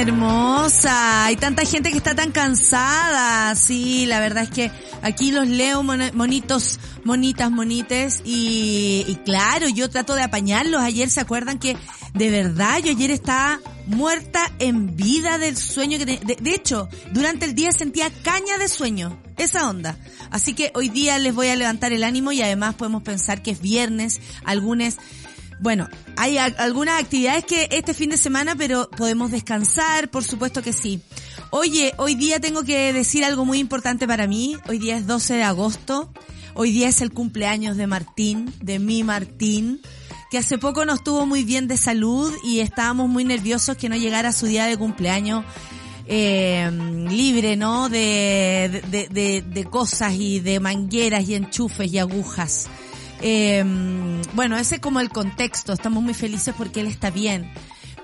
hermosa. Hay tanta gente que está tan cansada. Sí, la verdad es que aquí los leo mon- monitos, monitas, monites. Y, y claro, yo trato de apañarlos. Ayer se acuerdan que de verdad yo ayer estaba muerta en vida del sueño que de, de hecho, durante el día sentía caña de sueño. Esa onda. Así que hoy día les voy a levantar el ánimo y además podemos pensar que es viernes. Algunos bueno, hay algunas actividades que este fin de semana, pero podemos descansar, por supuesto que sí. Oye, hoy día tengo que decir algo muy importante para mí. Hoy día es 12 de agosto. Hoy día es el cumpleaños de Martín, de mi Martín, que hace poco no estuvo muy bien de salud y estábamos muy nerviosos que no llegara su día de cumpleaños eh, libre, ¿no? De, de, de, de cosas y de mangueras y enchufes y agujas. Eh, bueno, ese es como el contexto. Estamos muy felices porque él está bien.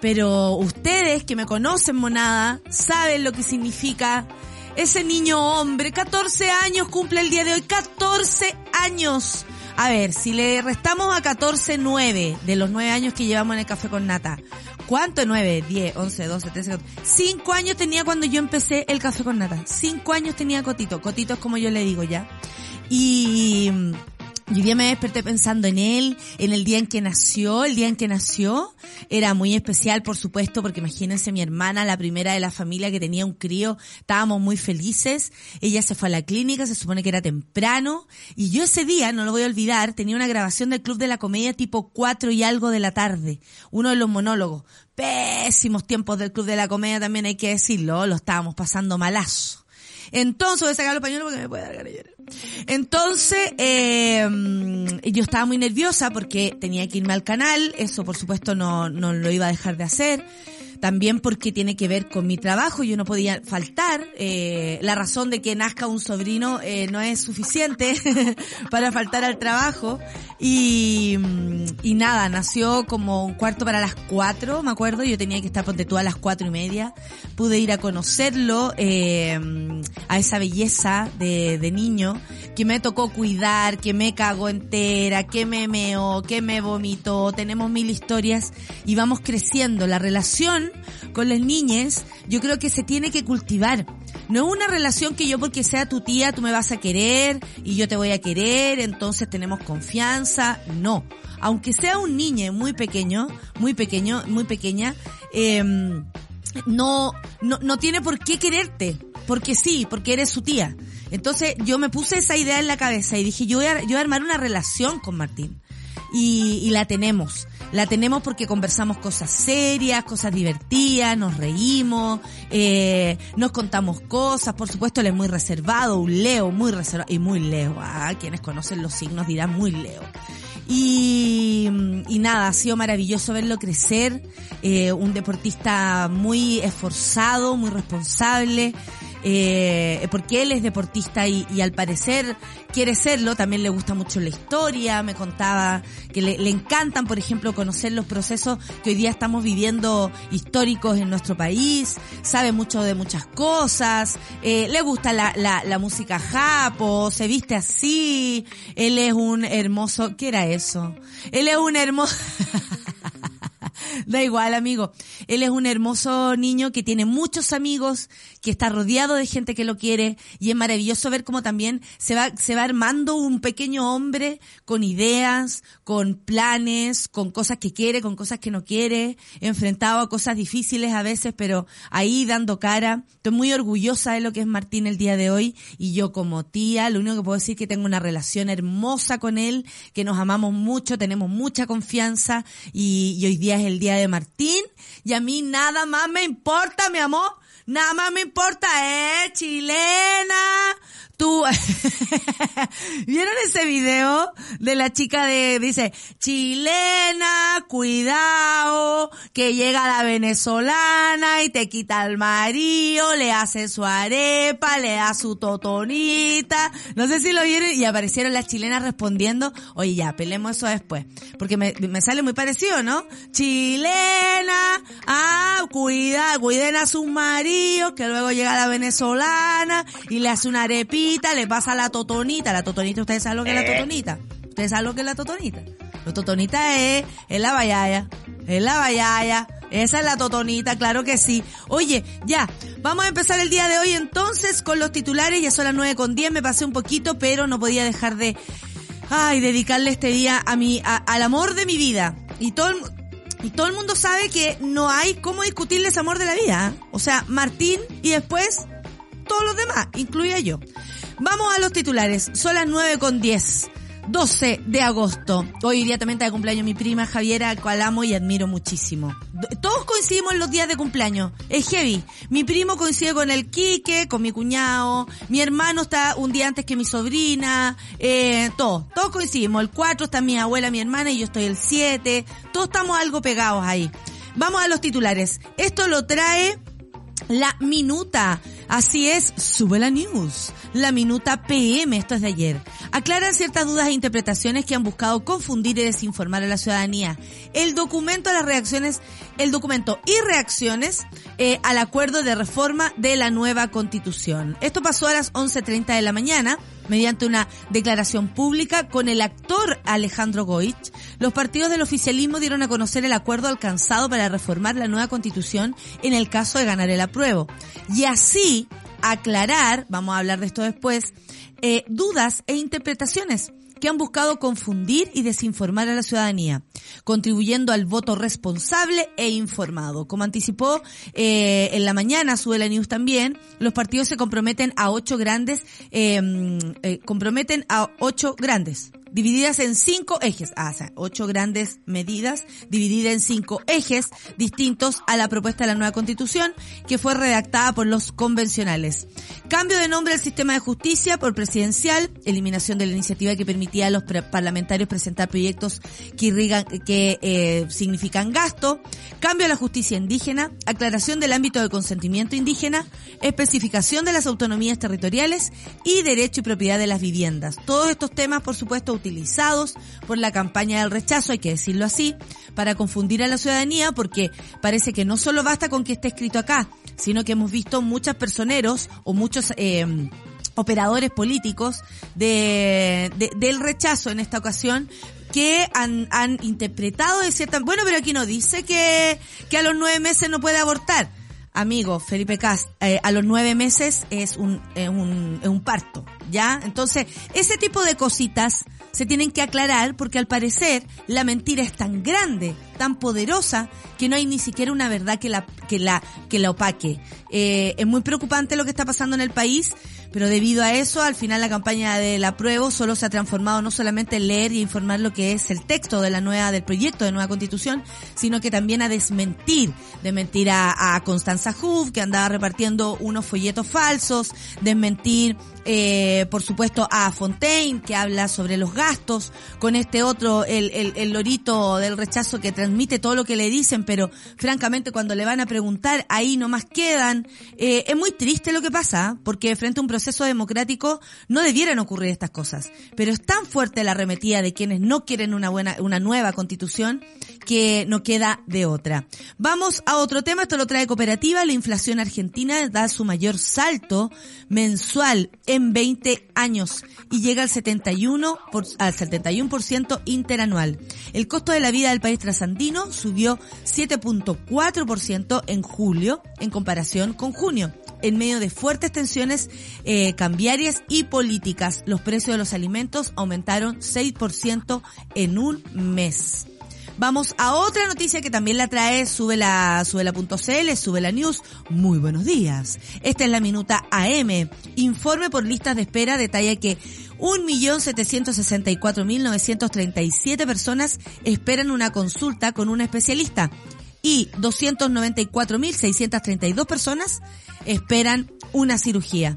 Pero ustedes que me conocen, monada, saben lo que significa ese niño hombre. 14 años cumple el día de hoy. 14 años. A ver, si le restamos a 14, 9 de los 9 años que llevamos en el café con nata. ¿Cuánto? 9, 10, 11, 12, 13, 14. 5 años tenía cuando yo empecé el café con nata. 5 años tenía Cotito. Cotito es como yo le digo ya. Y, y un día me desperté pensando en él, en el día en que nació, el día en que nació. Era muy especial, por supuesto, porque imagínense mi hermana, la primera de la familia que tenía un crío, estábamos muy felices. Ella se fue a la clínica, se supone que era temprano. Y yo ese día, no lo voy a olvidar, tenía una grabación del Club de la Comedia tipo 4 y algo de la tarde. Uno de los monólogos. Pésimos tiempos del Club de la Comedia también hay que decirlo, lo estábamos pasando malazo. Entonces, voy a sacar los pañuelos porque me puede dar ganas. Entonces, eh, yo estaba muy nerviosa porque tenía que irme al canal, eso por supuesto no, no lo iba a dejar de hacer. También porque tiene que ver con mi trabajo, yo no podía faltar. Eh, la razón de que nazca un sobrino eh, no es suficiente para faltar al trabajo. Y, y nada, nació como un cuarto para las cuatro, me acuerdo. Yo tenía que estar ponte tú a las cuatro y media. Pude ir a conocerlo, eh, a esa belleza de, de niño que me tocó cuidar, que me cagó entera, que me meó, que me vomitó. Tenemos mil historias y vamos creciendo. La relación con las niñas, yo creo que se tiene que cultivar. No es una relación que yo porque sea tu tía tú me vas a querer y yo te voy a querer, entonces tenemos confianza. No. Aunque sea un niño muy pequeño, muy pequeño, muy pequeña, eh, no, no, no tiene por qué quererte. Porque sí, porque eres su tía. Entonces yo me puse esa idea en la cabeza y dije, yo voy a, yo voy a armar una relación con Martín. Y, y la tenemos. La tenemos porque conversamos cosas serias, cosas divertidas, nos reímos, eh, nos contamos cosas. Por supuesto, él es muy reservado, un Leo muy reservado y muy Leo. Ah, quienes conocen los signos dirán muy Leo. Y, y nada, ha sido maravilloso verlo crecer, eh, un deportista muy esforzado, muy responsable, eh, porque él es deportista y, y, al parecer quiere serlo, también le gusta mucho la historia, me contaba que le, le, encantan, por ejemplo, conocer los procesos que hoy día estamos viviendo históricos en nuestro país, sabe mucho de muchas cosas, eh, le gusta la, la, la música japo, se viste así, él es un hermoso, ¿qué era eso? Él es un hermoso... Da igual, amigo. Él es un hermoso niño que tiene muchos amigos, que está rodeado de gente que lo quiere y es maravilloso ver cómo también se va, se va armando un pequeño hombre con ideas, con planes, con cosas que quiere, con cosas que no quiere, enfrentado a cosas difíciles a veces, pero ahí dando cara. Estoy muy orgullosa de lo que es Martín el día de hoy y yo como tía, lo único que puedo decir es que tengo una relación hermosa con él, que nos amamos mucho, tenemos mucha confianza y, y hoy día es el día de Martín y a mí nada más me importa, mi amor. Nada más me importa, eh, chilena. ¿vieron ese video de la chica de, dice, chilena, cuidado, que llega la venezolana y te quita el marido, le hace su arepa, le da su totonita, no sé si lo vieron y aparecieron las chilenas respondiendo, oye ya, pelemos eso después, porque me, me sale muy parecido, ¿no? Chilena, ah, cuida, cuiden a sus maridos, que luego llega la venezolana y le hace una arepita, le pasa la totonita. La totonita, ¿ustedes saben lo que es la Eh. totonita? ¿Ustedes saben lo que es la totonita? La totonita es, es la bayaya, es la bayaya. Esa es la totonita, claro que sí. Oye, ya, vamos a empezar el día de hoy entonces con los titulares. Ya son las nueve con 10, me pasé un poquito, pero no podía dejar de, ay, dedicarle este día a mi, a- al amor de mi vida. Y todo el, y todo el mundo sabe que no hay cómo discutirle ese amor de la vida. ¿eh? O sea, Martín y después todos los demás, incluida yo. Vamos a los titulares. Son las 9 con 10. 12 de agosto. Hoy día también está de cumpleaños mi prima Javiera, cual amo y admiro muchísimo. Todos coincidimos en los días de cumpleaños. Es heavy. Mi primo coincide con el Quique, con mi cuñado. Mi hermano está un día antes que mi sobrina. Eh, todos. Todos coincidimos. El 4 está mi abuela, mi hermana y yo estoy el 7. Todos estamos algo pegados ahí. Vamos a los titulares. Esto lo trae la minuta. Así es, sube la news. La minuta PM, esto es de ayer. Aclaran ciertas dudas e interpretaciones que han buscado confundir y desinformar a la ciudadanía. El documento las reacciones, el documento y reacciones eh, al acuerdo de reforma de la nueva constitución. Esto pasó a las 11.30 de la mañana mediante una declaración pública con el actor Alejandro Goich, los partidos del oficialismo dieron a conocer el acuerdo alcanzado para reformar la nueva constitución en el caso de ganar el apruebo. Y así aclarar, vamos a hablar de esto después, eh, dudas e interpretaciones que han buscado confundir y desinformar a la ciudadanía, contribuyendo al voto responsable e informado. Como anticipó eh, en la mañana, sube la news también, los partidos se comprometen a ocho grandes, eh, eh, comprometen a ocho grandes, divididas en cinco ejes, ah, o sea, ocho grandes medidas divididas en cinco ejes distintos a la propuesta de la nueva constitución que fue redactada por los convencionales. Cambio de nombre del sistema de justicia por presidencial, eliminación de la iniciativa que permitía a los parlamentarios presentar proyectos que irrigan, que eh, significan gasto, cambio a la justicia indígena, aclaración del ámbito de consentimiento indígena, especificación de las autonomías territoriales y derecho y propiedad de las viviendas. Todos estos temas, por supuesto, utilizados por la campaña del rechazo, hay que decirlo así, para confundir a la ciudadanía porque parece que no solo basta con que esté escrito acá, sino que hemos visto muchos personeros o muchos eh, operadores políticos de, de- del rechazo en esta ocasión que han, han interpretado de cierta bueno pero aquí no dice que, que a los nueve meses no puede abortar amigo Felipe Cast eh, a los nueve meses es un, es un es un parto ya entonces ese tipo de cositas se tienen que aclarar porque al parecer la mentira es tan grande, tan poderosa, que no hay ni siquiera una verdad que la, que la, que la opaque. Eh, es muy preocupante lo que está pasando en el país, pero debido a eso, al final la campaña del apruebo solo se ha transformado no solamente en leer y informar lo que es el texto de la nueva, del proyecto de nueva constitución, sino que también a desmentir, desmentir a, a Constanza Huff, que andaba repartiendo unos folletos falsos, desmentir, eh, por supuesto, a Fontaine, que habla sobre los gastos, con este otro, el, el, el lorito del rechazo que transmite todo lo que le dicen, pero francamente cuando le van a preguntar, ahí nomás quedan. Eh, es muy triste lo que pasa, porque frente a un proceso democrático no debieran ocurrir estas cosas. Pero es tan fuerte la arremetida de quienes no quieren una buena, una nueva constitución, que no queda de otra. Vamos a otro tema, esto lo trae cooperativa, la inflación argentina da su mayor salto mensual en 20 años y llega al 71 por, al 71% interanual. El costo de la vida del país trasandino subió 7.4% en julio en comparación con junio. En medio de fuertes tensiones eh, cambiarias y políticas, los precios de los alimentos aumentaron 6% en un mes. Vamos a otra noticia que también la trae sube la sube la punto sube la news. Muy buenos días. Esta es la minuta AM. Informe por listas de espera detalla que 1.764.937 personas esperan una consulta con un especialista y 294.632 personas esperan una cirugía.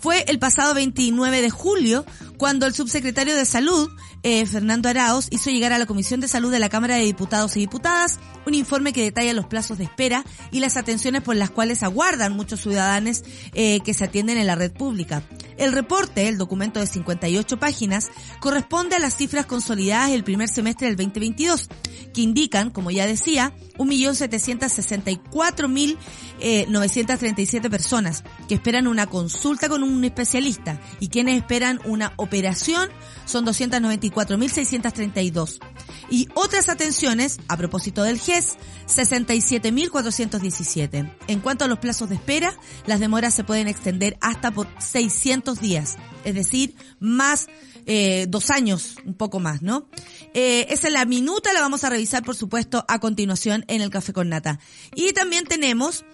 Fue el pasado 29 de julio cuando el subsecretario de Salud, eh, Fernando Araos, hizo llegar a la Comisión de Salud de la Cámara de Diputados y Diputadas un informe que detalla los plazos de espera y las atenciones por las cuales aguardan muchos ciudadanos eh, que se atienden en la red pública. El reporte, el documento de 58 páginas, corresponde a las cifras consolidadas del primer semestre del 2022, que indican, como ya decía, 1.764.937 personas que esperan una consulta con un especialista y quienes esperan una operación son 294.632. Y otras atenciones, a propósito del GES, 67.417. En cuanto a los plazos de espera, las demoras se pueden extender hasta por 600 días, es decir, más eh, dos años, un poco más, ¿no? Eh, esa es la minuta, la vamos a revisar, por supuesto, a continuación en el Café con Nata. Y también tenemos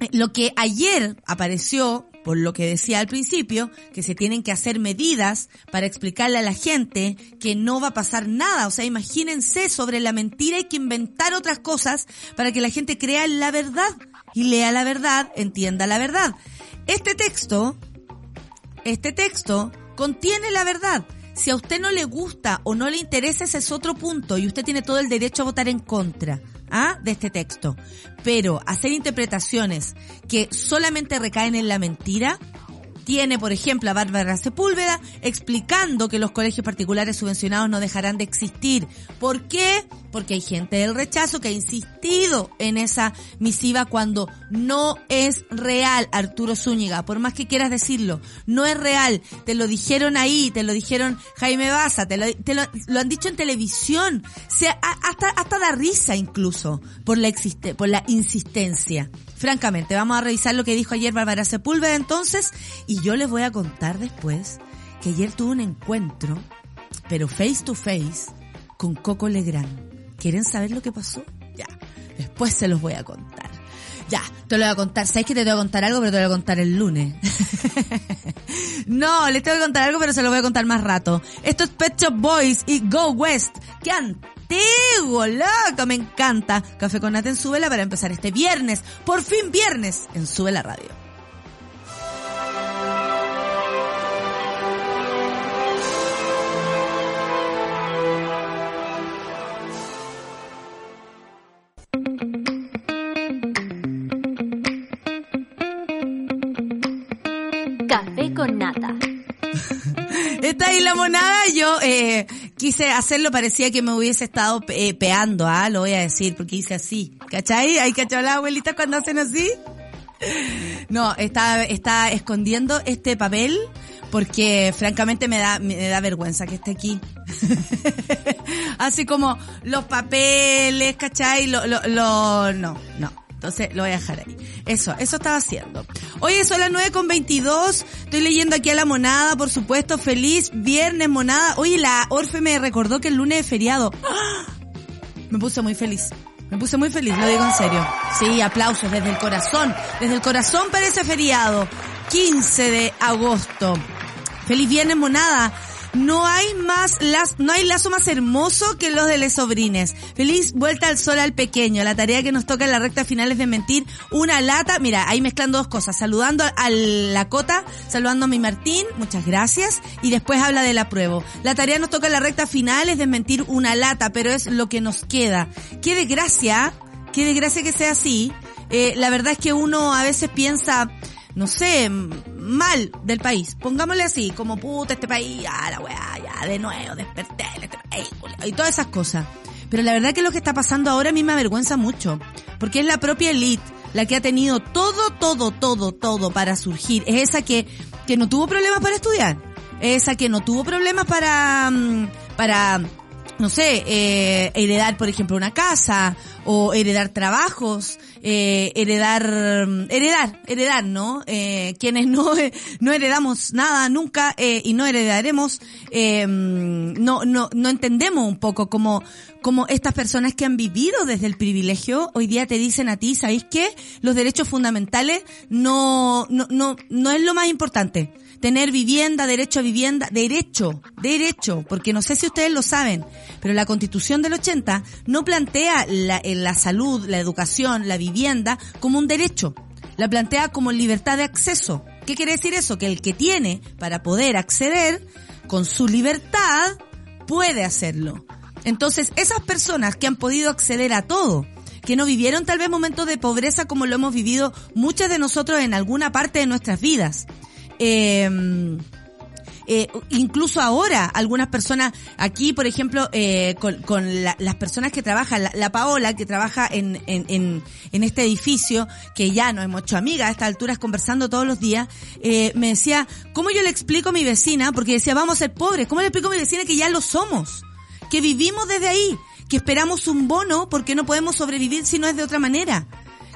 eh, lo que ayer apareció por lo que decía al principio, que se tienen que hacer medidas para explicarle a la gente que no va a pasar nada. O sea, imagínense sobre la mentira hay que inventar otras cosas para que la gente crea la verdad y lea la verdad, entienda la verdad. Este texto, este texto contiene la verdad. Si a usted no le gusta o no le interesa, ese es otro punto y usted tiene todo el derecho a votar en contra. ¿Ah? de este texto. Pero hacer interpretaciones que solamente recaen en la mentira, tiene, por ejemplo, a Bárbara Sepúlveda explicando que los colegios particulares subvencionados no dejarán de existir. ¿Por qué? Porque hay gente del rechazo que ha insistido en esa misiva cuando no es real, Arturo Zúñiga, por más que quieras decirlo, no es real. Te lo dijeron ahí, te lo dijeron Jaime Baza, te lo, te lo, han dicho en televisión, se, hasta, hasta da risa incluso por la, existe, por la insistencia. Francamente, vamos a revisar lo que dijo ayer Bárbara Sepúlveda entonces y yo les voy a contar después que ayer tuvo un encuentro, pero face to face, con Coco Legrand. ¿Quieren saber lo que pasó? Ya, después se los voy a contar. Ya, te lo voy a contar. ¿Sabes que te voy a contar algo, pero te lo voy a contar el lunes? no, les tengo que contar algo, pero se lo voy a contar más rato. Esto es Pet Shop Boys y Go West. ¡Qué antiguo, loco! Me encanta. Café con Nata en Súbela para empezar este viernes. Por fin viernes en Sube la Radio. Café con nata. Está ahí la monada, yo eh, quise hacerlo, parecía que me hubiese estado eh, peando, ah, lo voy a decir, porque hice así. ¿Cachai? ¿Hay cachado las abuelitas cuando hacen así? No, está, está escondiendo este papel porque francamente me da, me da vergüenza que esté aquí. Así como los papeles, ¿cachai? Lo, lo, lo, no, no. Entonces lo voy a dejar ahí. Eso, eso estaba haciendo. Oye, son las 9 con 22. Estoy leyendo aquí a la monada, por supuesto. Feliz viernes, monada. Oye, la Orfe me recordó que el lunes es feriado. Me puse muy feliz. Me puse muy feliz, lo digo en serio. Sí, aplausos desde el corazón. Desde el corazón parece feriado. 15 de agosto. Feliz viernes, monada. No hay más las, no hay lazo más hermoso que los de les sobrines. Feliz vuelta al sol al pequeño. La tarea que nos toca en la recta final es de mentir una lata. Mira, ahí mezclando dos cosas. Saludando a la cota, saludando a mi Martín, muchas gracias. Y después habla de la prueba. La tarea nos toca en la recta final es de mentir una lata, pero es lo que nos queda. Qué desgracia, qué desgracia que sea así. Eh, la verdad es que uno a veces piensa, no sé, mal del país. Pongámosle así, como puta este país, ya la weá, ya de nuevo, desperté y todas esas cosas. Pero la verdad que lo que está pasando ahora a mí me avergüenza mucho, porque es la propia elite la que ha tenido todo, todo, todo, todo para surgir. Es esa que, que no tuvo problemas para estudiar. Es esa que no tuvo problemas para, para, no sé, eh, heredar, por ejemplo, una casa o heredar trabajos, eh, heredar, heredar, heredar, ¿no? Eh, quienes no, no heredamos nada nunca eh, y no heredaremos, eh, no, no, no entendemos un poco como, como estas personas que han vivido desde el privilegio hoy día te dicen a ti, ¿sabéis qué? Los derechos fundamentales no, no, no, no es lo más importante tener vivienda, derecho a vivienda, derecho, derecho, porque no sé si ustedes lo saben, pero la constitución del 80 no plantea la, la salud, la educación, la vivienda como un derecho, la plantea como libertad de acceso. ¿Qué quiere decir eso? Que el que tiene para poder acceder con su libertad puede hacerlo. Entonces, esas personas que han podido acceder a todo, que no vivieron tal vez momentos de pobreza como lo hemos vivido muchas de nosotros en alguna parte de nuestras vidas, eh, eh, incluso ahora, algunas personas aquí, por ejemplo, eh, con, las personas que trabajan, la, Paola, que trabaja en, en, en, este edificio, que ya nos hemos hecho amigas a estas alturas conversando todos los días, eh, me decía, ¿cómo yo le explico a mi vecina? Porque decía, vamos a ser pobres, ¿cómo le explico a mi vecina que ya lo somos? Que vivimos desde ahí, que esperamos un bono porque no podemos sobrevivir si no es de otra manera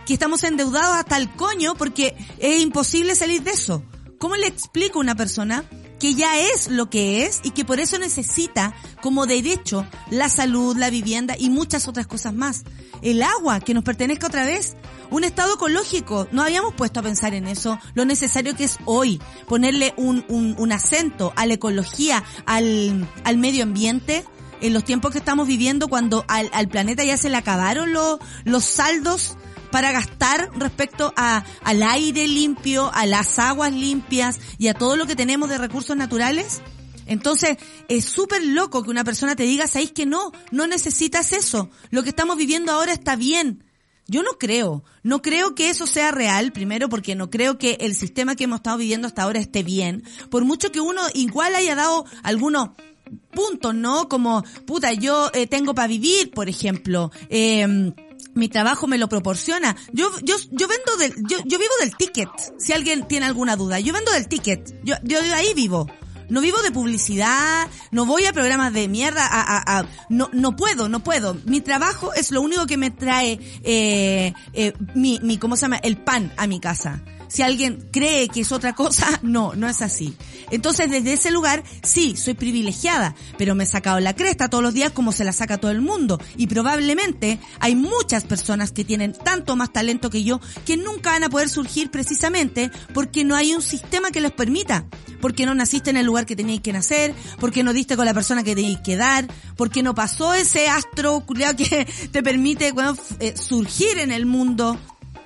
que estamos endeudados hasta el coño porque es imposible salir de eso. ¿Cómo le explico a una persona que ya es lo que es y que por eso necesita como derecho la salud, la vivienda y muchas otras cosas más. El agua que nos pertenezca otra vez, un estado ecológico. No habíamos puesto a pensar en eso, lo necesario que es hoy, ponerle un, un, acento a la ecología, al, al medio ambiente en los tiempos que estamos viviendo cuando al, al planeta ya se le acabaron los saldos para gastar respecto a, al aire limpio, a las aguas limpias y a todo lo que tenemos de recursos naturales? Entonces, es súper loco que una persona te diga, ¿sabéis que no? No necesitas eso. Lo que estamos viviendo ahora está bien. Yo no creo, no creo que eso sea real, primero porque no creo que el sistema que hemos estado viviendo hasta ahora esté bien, por mucho que uno igual haya dado algunos puntos, ¿no? Como, puta, yo eh, tengo para vivir, por ejemplo, eh, mi trabajo me lo proporciona. Yo, yo, yo vendo del, yo, yo vivo del ticket. Si alguien tiene alguna duda, yo vendo del ticket. Yo, yo de ahí vivo. No vivo de publicidad, no voy a programas de mierda, a, a, a, no, no puedo, no puedo. Mi trabajo es lo único que me trae, eh, eh, mi, mi, ¿cómo se llama? El pan a mi casa si alguien cree que es otra cosa, no, no es así. Entonces, desde ese lugar, sí, soy privilegiada, pero me he sacado la cresta todos los días como se la saca todo el mundo. Y probablemente hay muchas personas que tienen tanto más talento que yo que nunca van a poder surgir precisamente porque no hay un sistema que les permita. Porque no naciste en el lugar que tenías que nacer, porque no diste con la persona que tenías que dar, porque no pasó ese astro que te permite eh, surgir en el mundo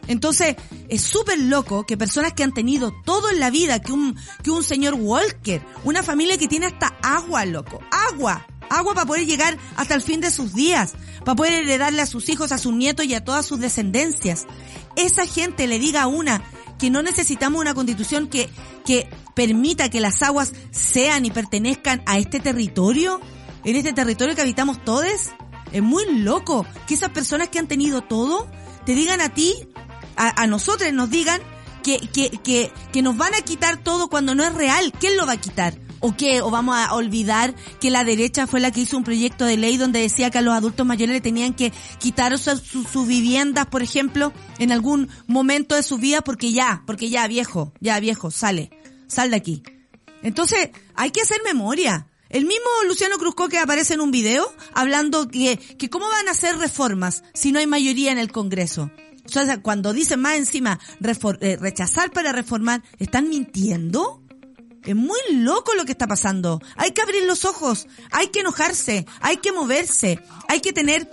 entonces, es súper loco que personas que han tenido todo en la vida, que un, que un señor Walker, una familia que tiene hasta agua, loco, agua, agua para poder llegar hasta el fin de sus días, para poder heredarle a sus hijos, a sus nietos y a todas sus descendencias. Esa gente le diga a una que no necesitamos una constitución que, que permita que las aguas sean y pertenezcan a este territorio, en este territorio que habitamos todos. Es muy loco que esas personas que han tenido todo te digan a ti a, a nosotros nos digan que, que, que, que nos van a quitar todo cuando no es real. ¿Quién lo va a quitar? ¿O qué? ¿O vamos a olvidar que la derecha fue la que hizo un proyecto de ley donde decía que a los adultos mayores le tenían que quitar sus viviendas, por ejemplo, en algún momento de su vida porque ya, porque ya viejo, ya viejo, sale, sal de aquí. Entonces, hay que hacer memoria. El mismo Luciano Cruzco que aparece en un video hablando que, que cómo van a hacer reformas si no hay mayoría en el Congreso. Sea, cuando dicen más encima eh, rechazar para reformar, ¿están mintiendo? Es muy loco lo que está pasando. Hay que abrir los ojos, hay que enojarse, hay que moverse, hay que tener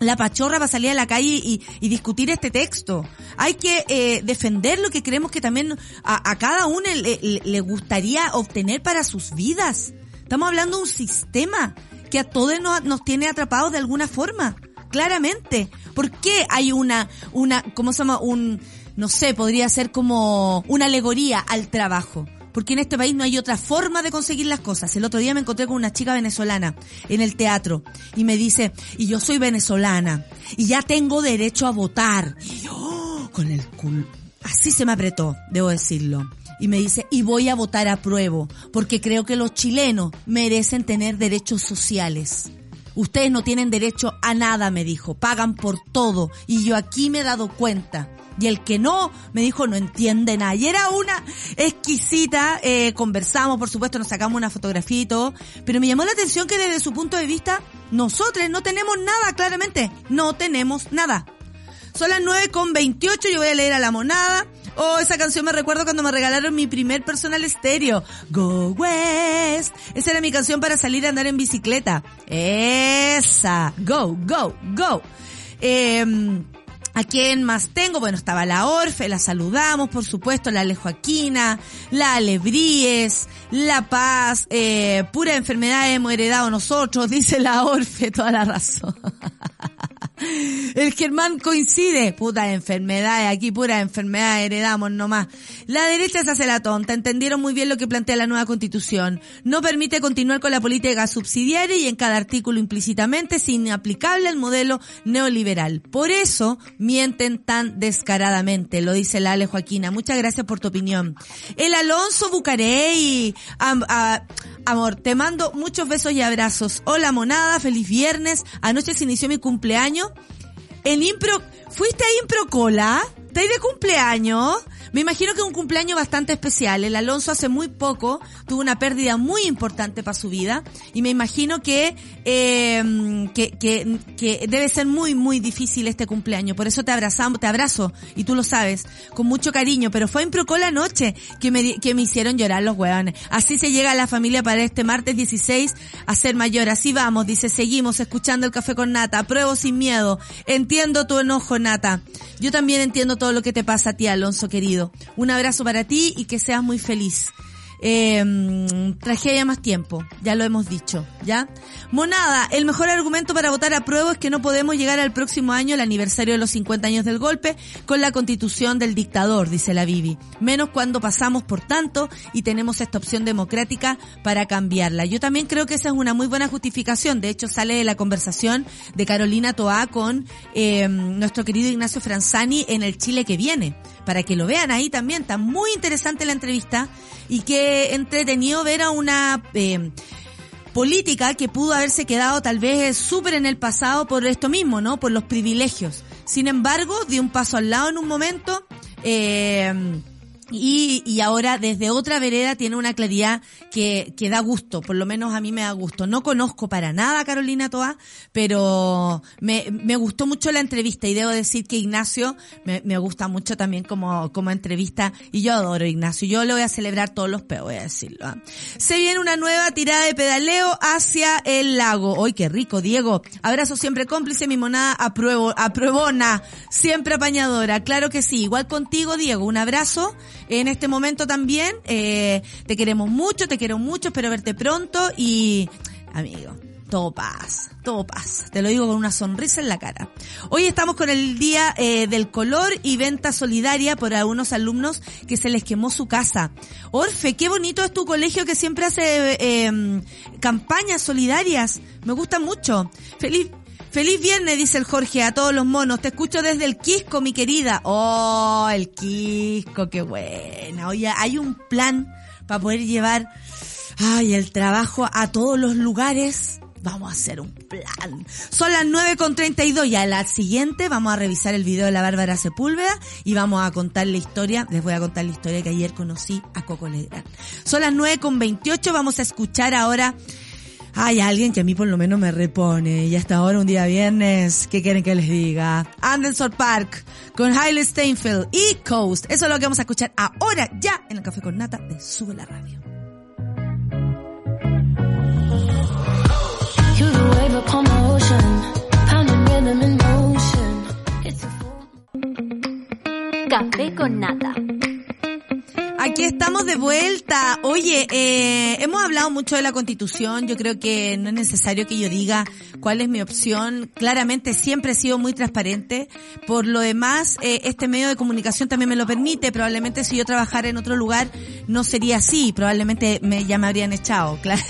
la pachorra para salir a la calle y, discutir este texto. Hay que eh, defender lo que creemos que también a, cada uno le, gustaría obtener para sus vidas. Estamos hablando de un sistema que a todos nos tiene atrapados de alguna forma claramente. ¿Por qué hay una, una, ¿cómo se llama? Un, no sé, podría ser como una alegoría al trabajo. Porque en este país no hay otra forma de conseguir las cosas. El otro día me encontré con una chica venezolana en el teatro y me dice, y yo soy venezolana y ya tengo derecho a votar. Y yo, con el culo, así se me apretó, debo decirlo. Y me dice, y voy a votar a prueba, porque creo que los chilenos merecen tener derechos sociales. Ustedes no tienen derecho a nada, me dijo. Pagan por todo. Y yo aquí me he dado cuenta. Y el que no, me dijo, no entiende nada. Y era una exquisita, eh, conversamos, por supuesto, nos sacamos una fotografía pero me llamó la atención que desde su punto de vista, nosotros no tenemos nada, claramente, no tenemos nada. Son las 9 con 28, yo voy a leer a la monada. Oh, esa canción me recuerdo cuando me regalaron mi primer personal estéreo. Go West. Esa era mi canción para salir a andar en bicicleta. Esa. Go, go, go. Eh, ¿A quién más tengo? Bueno, estaba la Orfe, la saludamos, por supuesto, la Ale Joaquina, la Alebríes, La Paz, eh, pura enfermedad hemos heredado nosotros, dice la Orfe, toda la razón. El Germán coincide. Puta enfermedades, aquí pura enfermedad heredamos nomás. La derecha se hace la tonta, entendieron muy bien lo que plantea la nueva constitución. No permite continuar con la política subsidiaria y en cada artículo implícitamente es inaplicable el modelo neoliberal. Por eso mienten tan descaradamente, lo dice la Ale Joaquina. Muchas gracias por tu opinión. El Alonso Bucarey, amor, te mando muchos besos y abrazos. Hola monada, feliz viernes. Anoche se inició mi cumpleaños en Impro, ¿fuiste a Impro Cola? ¿Estáis de cumpleaños? Me imagino que un cumpleaños bastante especial. El Alonso hace muy poco tuvo una pérdida muy importante para su vida y me imagino que, eh, que, que, que, debe ser muy, muy difícil este cumpleaños. Por eso te abrazamos, te abrazo y tú lo sabes, con mucho cariño. Pero fue en Procola anoche que me, que me hicieron llorar los hueones. Así se llega a la familia para este martes 16 a ser mayor. Así vamos, dice, seguimos escuchando el café con Nata. Apruebo sin miedo. Entiendo tu enojo, Nata. Yo también entiendo todo lo que te pasa a ti, Alonso querido. Un abrazo para ti y que seas muy feliz. Eh, tragedia más tiempo, ya lo hemos dicho, ¿ya? Monada, el mejor argumento para votar a prueba es que no podemos llegar al próximo año, el aniversario de los 50 años del golpe, con la constitución del dictador, dice la Bibi. Menos cuando pasamos por tanto y tenemos esta opción democrática para cambiarla. Yo también creo que esa es una muy buena justificación. De hecho, sale de la conversación de Carolina Toá con eh, nuestro querido Ignacio Franzani en el Chile que viene. Para que lo vean ahí también. Está muy interesante la entrevista y qué entretenido ver a una eh, política que pudo haberse quedado tal vez súper en el pasado por esto mismo, ¿no? Por los privilegios. Sin embargo, dio un paso al lado en un momento. Eh, y, y ahora desde otra vereda tiene una claridad que, que da gusto, por lo menos a mí me da gusto. No conozco para nada a Carolina Toa, pero me, me gustó mucho la entrevista y debo decir que Ignacio me, me gusta mucho también como, como entrevista y yo adoro a Ignacio. Yo le voy a celebrar todos los peos, voy a decirlo. ¿ah? Se viene una nueva tirada de pedaleo hacia el lago. ¡Ay, qué rico, Diego! Abrazo siempre cómplice, monada apruebo, apruebona, siempre apañadora. Claro que sí, igual contigo, Diego. Un abrazo en este momento también. Eh, te queremos mucho, te quiero mucho, espero verte pronto y, amigo, todo paz, todo paz. Te lo digo con una sonrisa en la cara. Hoy estamos con el Día eh, del Color y Venta Solidaria por algunos alumnos que se les quemó su casa. Orfe, qué bonito es tu colegio que siempre hace eh, campañas solidarias. Me gusta mucho. Feliz, Feliz viernes, dice el Jorge, a todos los monos. Te escucho desde el Quisco, mi querida. Oh, el Quisco, qué buena. Oye, hay un plan para poder llevar, ay, el trabajo a todos los lugares. Vamos a hacer un plan. Son las 9.32 y a la siguiente vamos a revisar el video de la Bárbara Sepúlveda y vamos a contar la historia, les voy a contar la historia que ayer conocí a Coco Legrand. Son las 9.28, vamos a escuchar ahora hay alguien que a mí por lo menos me repone. Y hasta ahora, un día viernes, ¿qué quieren que les diga? Anderson Park con Hailey Steinfeld y Coast. Eso es lo que vamos a escuchar ahora ya en el Café con Nata de Sube la Radio. Café con Nata. Aquí estamos de vuelta. Oye, eh, hemos hablado mucho de la constitución. Yo creo que no es necesario que yo diga cuál es mi opción. Claramente siempre he sido muy transparente. Por lo demás, eh, este medio de comunicación también me lo permite. Probablemente si yo trabajara en otro lugar no sería así. Probablemente me, ya me habrían echado. Claro.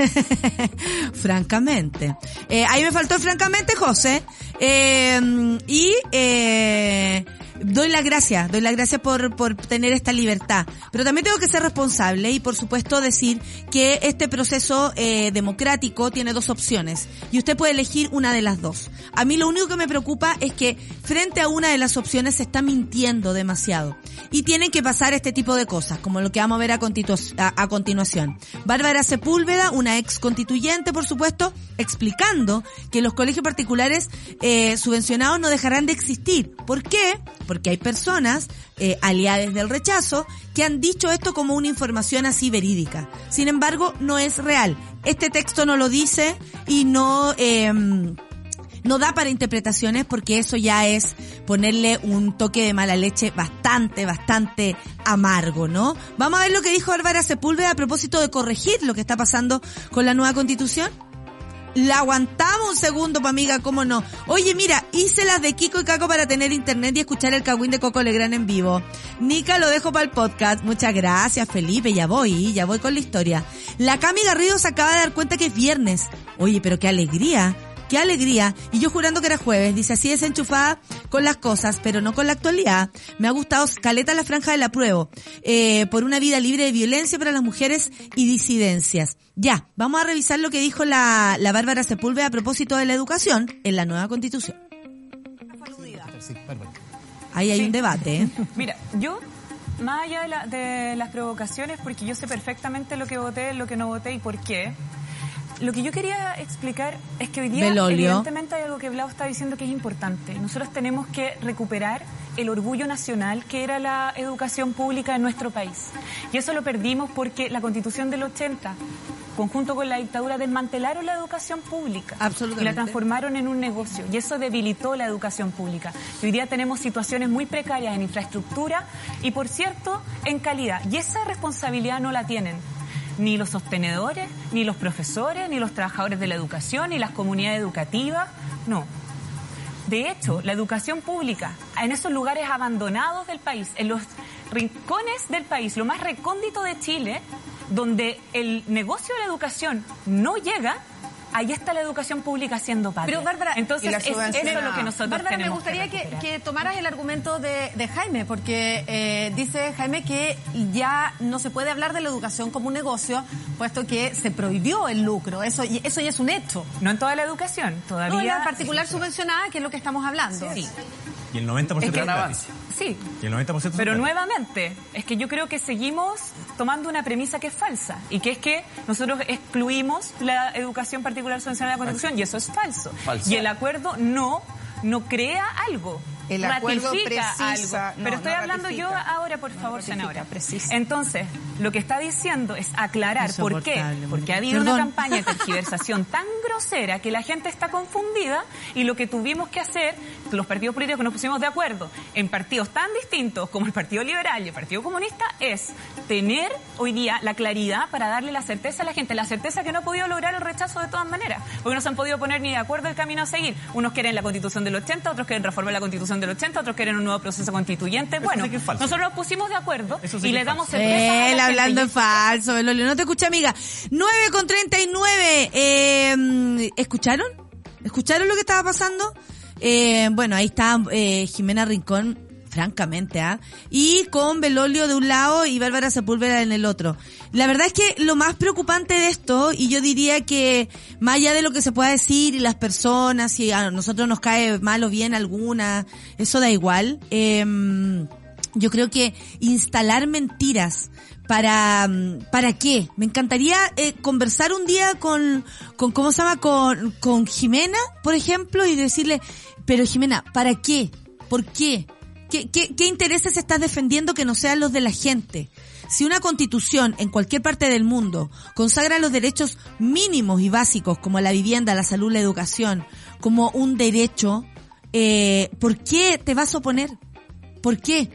francamente. Eh, ahí me faltó francamente, José. Eh, y... Eh, doy la gracia, doy la gracia por, por tener esta libertad. Pero también tengo que ser responsable y por supuesto decir que este proceso eh, democrático tiene dos opciones y usted puede elegir una de las dos. A mí lo único que me preocupa es que frente a una de las opciones se está mintiendo demasiado y tienen que pasar este tipo de cosas, como lo que vamos a ver a, a, a continuación. Bárbara Sepúlveda, una ex constituyente, por supuesto, explicando que los colegios particulares eh, subvencionados no dejarán de existir. ¿Por qué? Porque hay personas, eh, aliadas del rechazo, que han dicho esto como una información así verídica. Sin embargo, no es real. Este texto no lo dice y no... Eh, No da para interpretaciones porque eso ya es ponerle un toque de mala leche bastante, bastante amargo, ¿no? Vamos a ver lo que dijo Bárbara Sepúlveda a propósito de corregir lo que está pasando con la nueva constitución. La aguantamos un segundo, pa' amiga, cómo no. Oye, mira, hice las de Kiko y Caco para tener internet y escuchar el cagüín de Coco Legrand en vivo. Nica lo dejo para el podcast. Muchas gracias, Felipe. Ya voy, ya voy con la historia. La Cami Garrido se acaba de dar cuenta que es viernes. Oye, pero qué alegría qué alegría. Y yo jurando que era jueves. Dice así desenchufada con las cosas, pero no con la actualidad. Me ha gustado Caleta la franja de la prueba. Eh, por una vida libre de violencia para las mujeres y disidencias. Ya, vamos a revisar lo que dijo la, la Bárbara Sepúlveda a propósito de la educación en la nueva constitución. Ahí hay un debate. ¿eh? Mira, yo más allá de, de, las provocaciones, porque yo sé perfectamente lo que voté, lo que no voté y por qué, lo que yo quería explicar es que hoy día evidentemente hay algo que Blau está diciendo que es importante. Nosotros tenemos que recuperar el orgullo nacional que era la educación pública en nuestro país. Y eso lo perdimos porque la Constitución del 80, conjunto con la dictadura, desmantelaron la educación pública. Absolutamente. Y la transformaron en un negocio. Y eso debilitó la educación pública. Y hoy día tenemos situaciones muy precarias en infraestructura y, por cierto, en calidad. Y esa responsabilidad no la tienen ni los sostenedores, ni los profesores, ni los trabajadores de la educación, ni las comunidades educativas, no. De hecho, la educación pública, en esos lugares abandonados del país, en los rincones del país, lo más recóndito de Chile, donde el negocio de la educación no llega, ahí está la educación pública siendo parte. Pero Bárbara, entonces es eso lo que nosotros Bárbara, tenemos me gustaría que, que, tomaras el argumento de, de Jaime, porque eh, dice Jaime que ya no se puede hablar de la educación como un negocio, puesto que se prohibió el lucro. Eso, eso ya es un hecho. No en toda la educación, todavía. No, en la particular subvencionada, que es lo que estamos hablando. Sí. Y el 90% Es que- es gratis. Sí. Y el 90% son Pero nuevamente, es que yo creo que seguimos tomando una premisa que es falsa y que es que nosotros excluimos la educación particular subvencionada de la Constitución y eso es falso. Falso. Y el acuerdo no no crea algo. El acuerdo ratifica precisa- algo. no, Pero estoy no hablando yo ahora, por favor, ratifica, senadora. precisa. Entonces, lo que está diciendo es aclarar por qué. Porque ha habido Perdón. una campaña de tergiversación tan grosera que la gente está confundida y lo que tuvimos que hacer, los partidos políticos que nos pusimos de acuerdo en partidos tan distintos como el Partido Liberal y el Partido Comunista es tener hoy día la claridad para darle la certeza a la gente, la certeza que no ha podido lograr el rechazo de todas maneras, porque no se han podido poner ni de acuerdo el camino a seguir. Unos quieren la constitución del 80, otros quieren reformar la constitución del 80, otros quieren un nuevo proceso constituyente. Eso bueno, sí que es falso. nosotros nos pusimos de acuerdo Eso sí y le damos certeza Él hablando en falso, Belolio. No te escucha, amiga. 9 con 39. Eh, ¿Escucharon? ¿Escucharon lo que estaba pasando? Eh, bueno, ahí está eh, Jimena Rincón, francamente, ¿ah? Y con Belolio de un lado y Bárbara Sepúlveda en el otro. La verdad es que lo más preocupante de esto, y yo diría que más allá de lo que se pueda decir y las personas, si a nosotros nos cae mal o bien alguna, eso da igual. Eh, yo creo que instalar mentiras para para qué me encantaría eh, conversar un día con con cómo se llama con con Jimena por ejemplo y decirle pero Jimena para qué por qué qué intereses estás defendiendo que no sean los de la gente si una constitución en cualquier parte del mundo consagra los derechos mínimos y básicos como la vivienda, la salud, la educación, como un derecho, eh, ¿por qué te vas a oponer? ¿Por qué?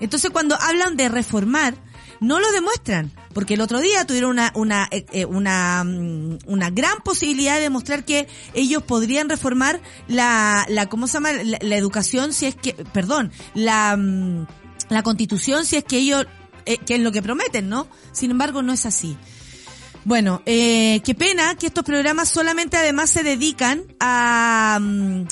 Entonces cuando hablan de reformar, no lo demuestran, porque el otro día tuvieron una una eh, eh, una mm, una gran posibilidad de demostrar que ellos podrían reformar la la cómo se llama la, educación si es que perdón la mm, la constitución si es que ellos eh, que es lo que prometen, ¿no? Sin embargo no es así. Bueno, eh, qué pena que estos programas solamente además se dedican a, mm,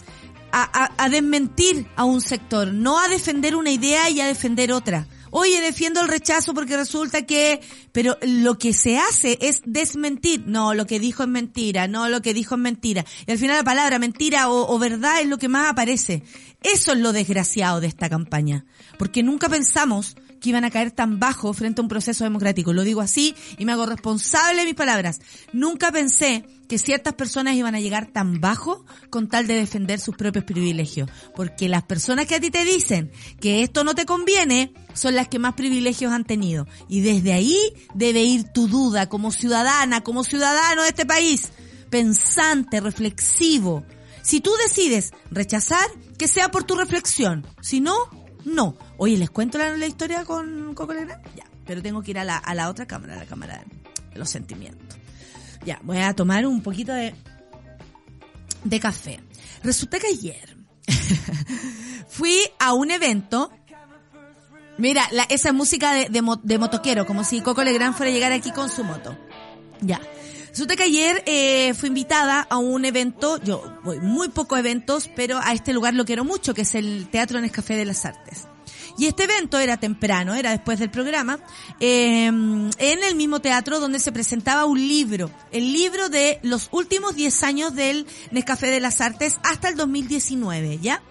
a- a desmentir a un sector, no a defender una idea y a defender otra. Oye, defiendo el rechazo porque resulta que, pero lo que se hace es desmentir. No, lo que dijo es mentira, no, lo que dijo es mentira. Y al final la palabra mentira o, o verdad es lo que más aparece. Eso es lo desgraciado de esta campaña. Porque nunca pensamos que iban a caer tan bajo frente a un proceso democrático. Lo digo así y me hago responsable de mis palabras. Nunca pensé que ciertas personas iban a llegar tan bajo con tal de defender sus propios privilegios. Porque las personas que a ti te dicen que esto no te conviene son las que más privilegios han tenido. Y desde ahí debe ir tu duda como ciudadana, como ciudadano de este país. Pensante, reflexivo. Si tú decides rechazar, que sea por tu reflexión. Si no, no. Oye, ¿les cuento la, historia con Coco Legrand? Ya, pero tengo que ir a la, otra cámara, la cámara de los sentimientos. Ya, voy a tomar un poquito de, de café. Resulta que ayer fui a un evento. Mira, la, esa música de, de, de motoquero, como si Coco Legrand fuera a llegar aquí con su moto. Ya. Resulta que ayer eh, fui invitada a un evento, yo voy muy poco a eventos, pero a este lugar lo quiero mucho, que es el Teatro Nescafé de las Artes. Y este evento era temprano, era después del programa, eh, en el mismo teatro donde se presentaba un libro, el libro de los últimos 10 años del Nescafé de las Artes hasta el 2019, ¿ya?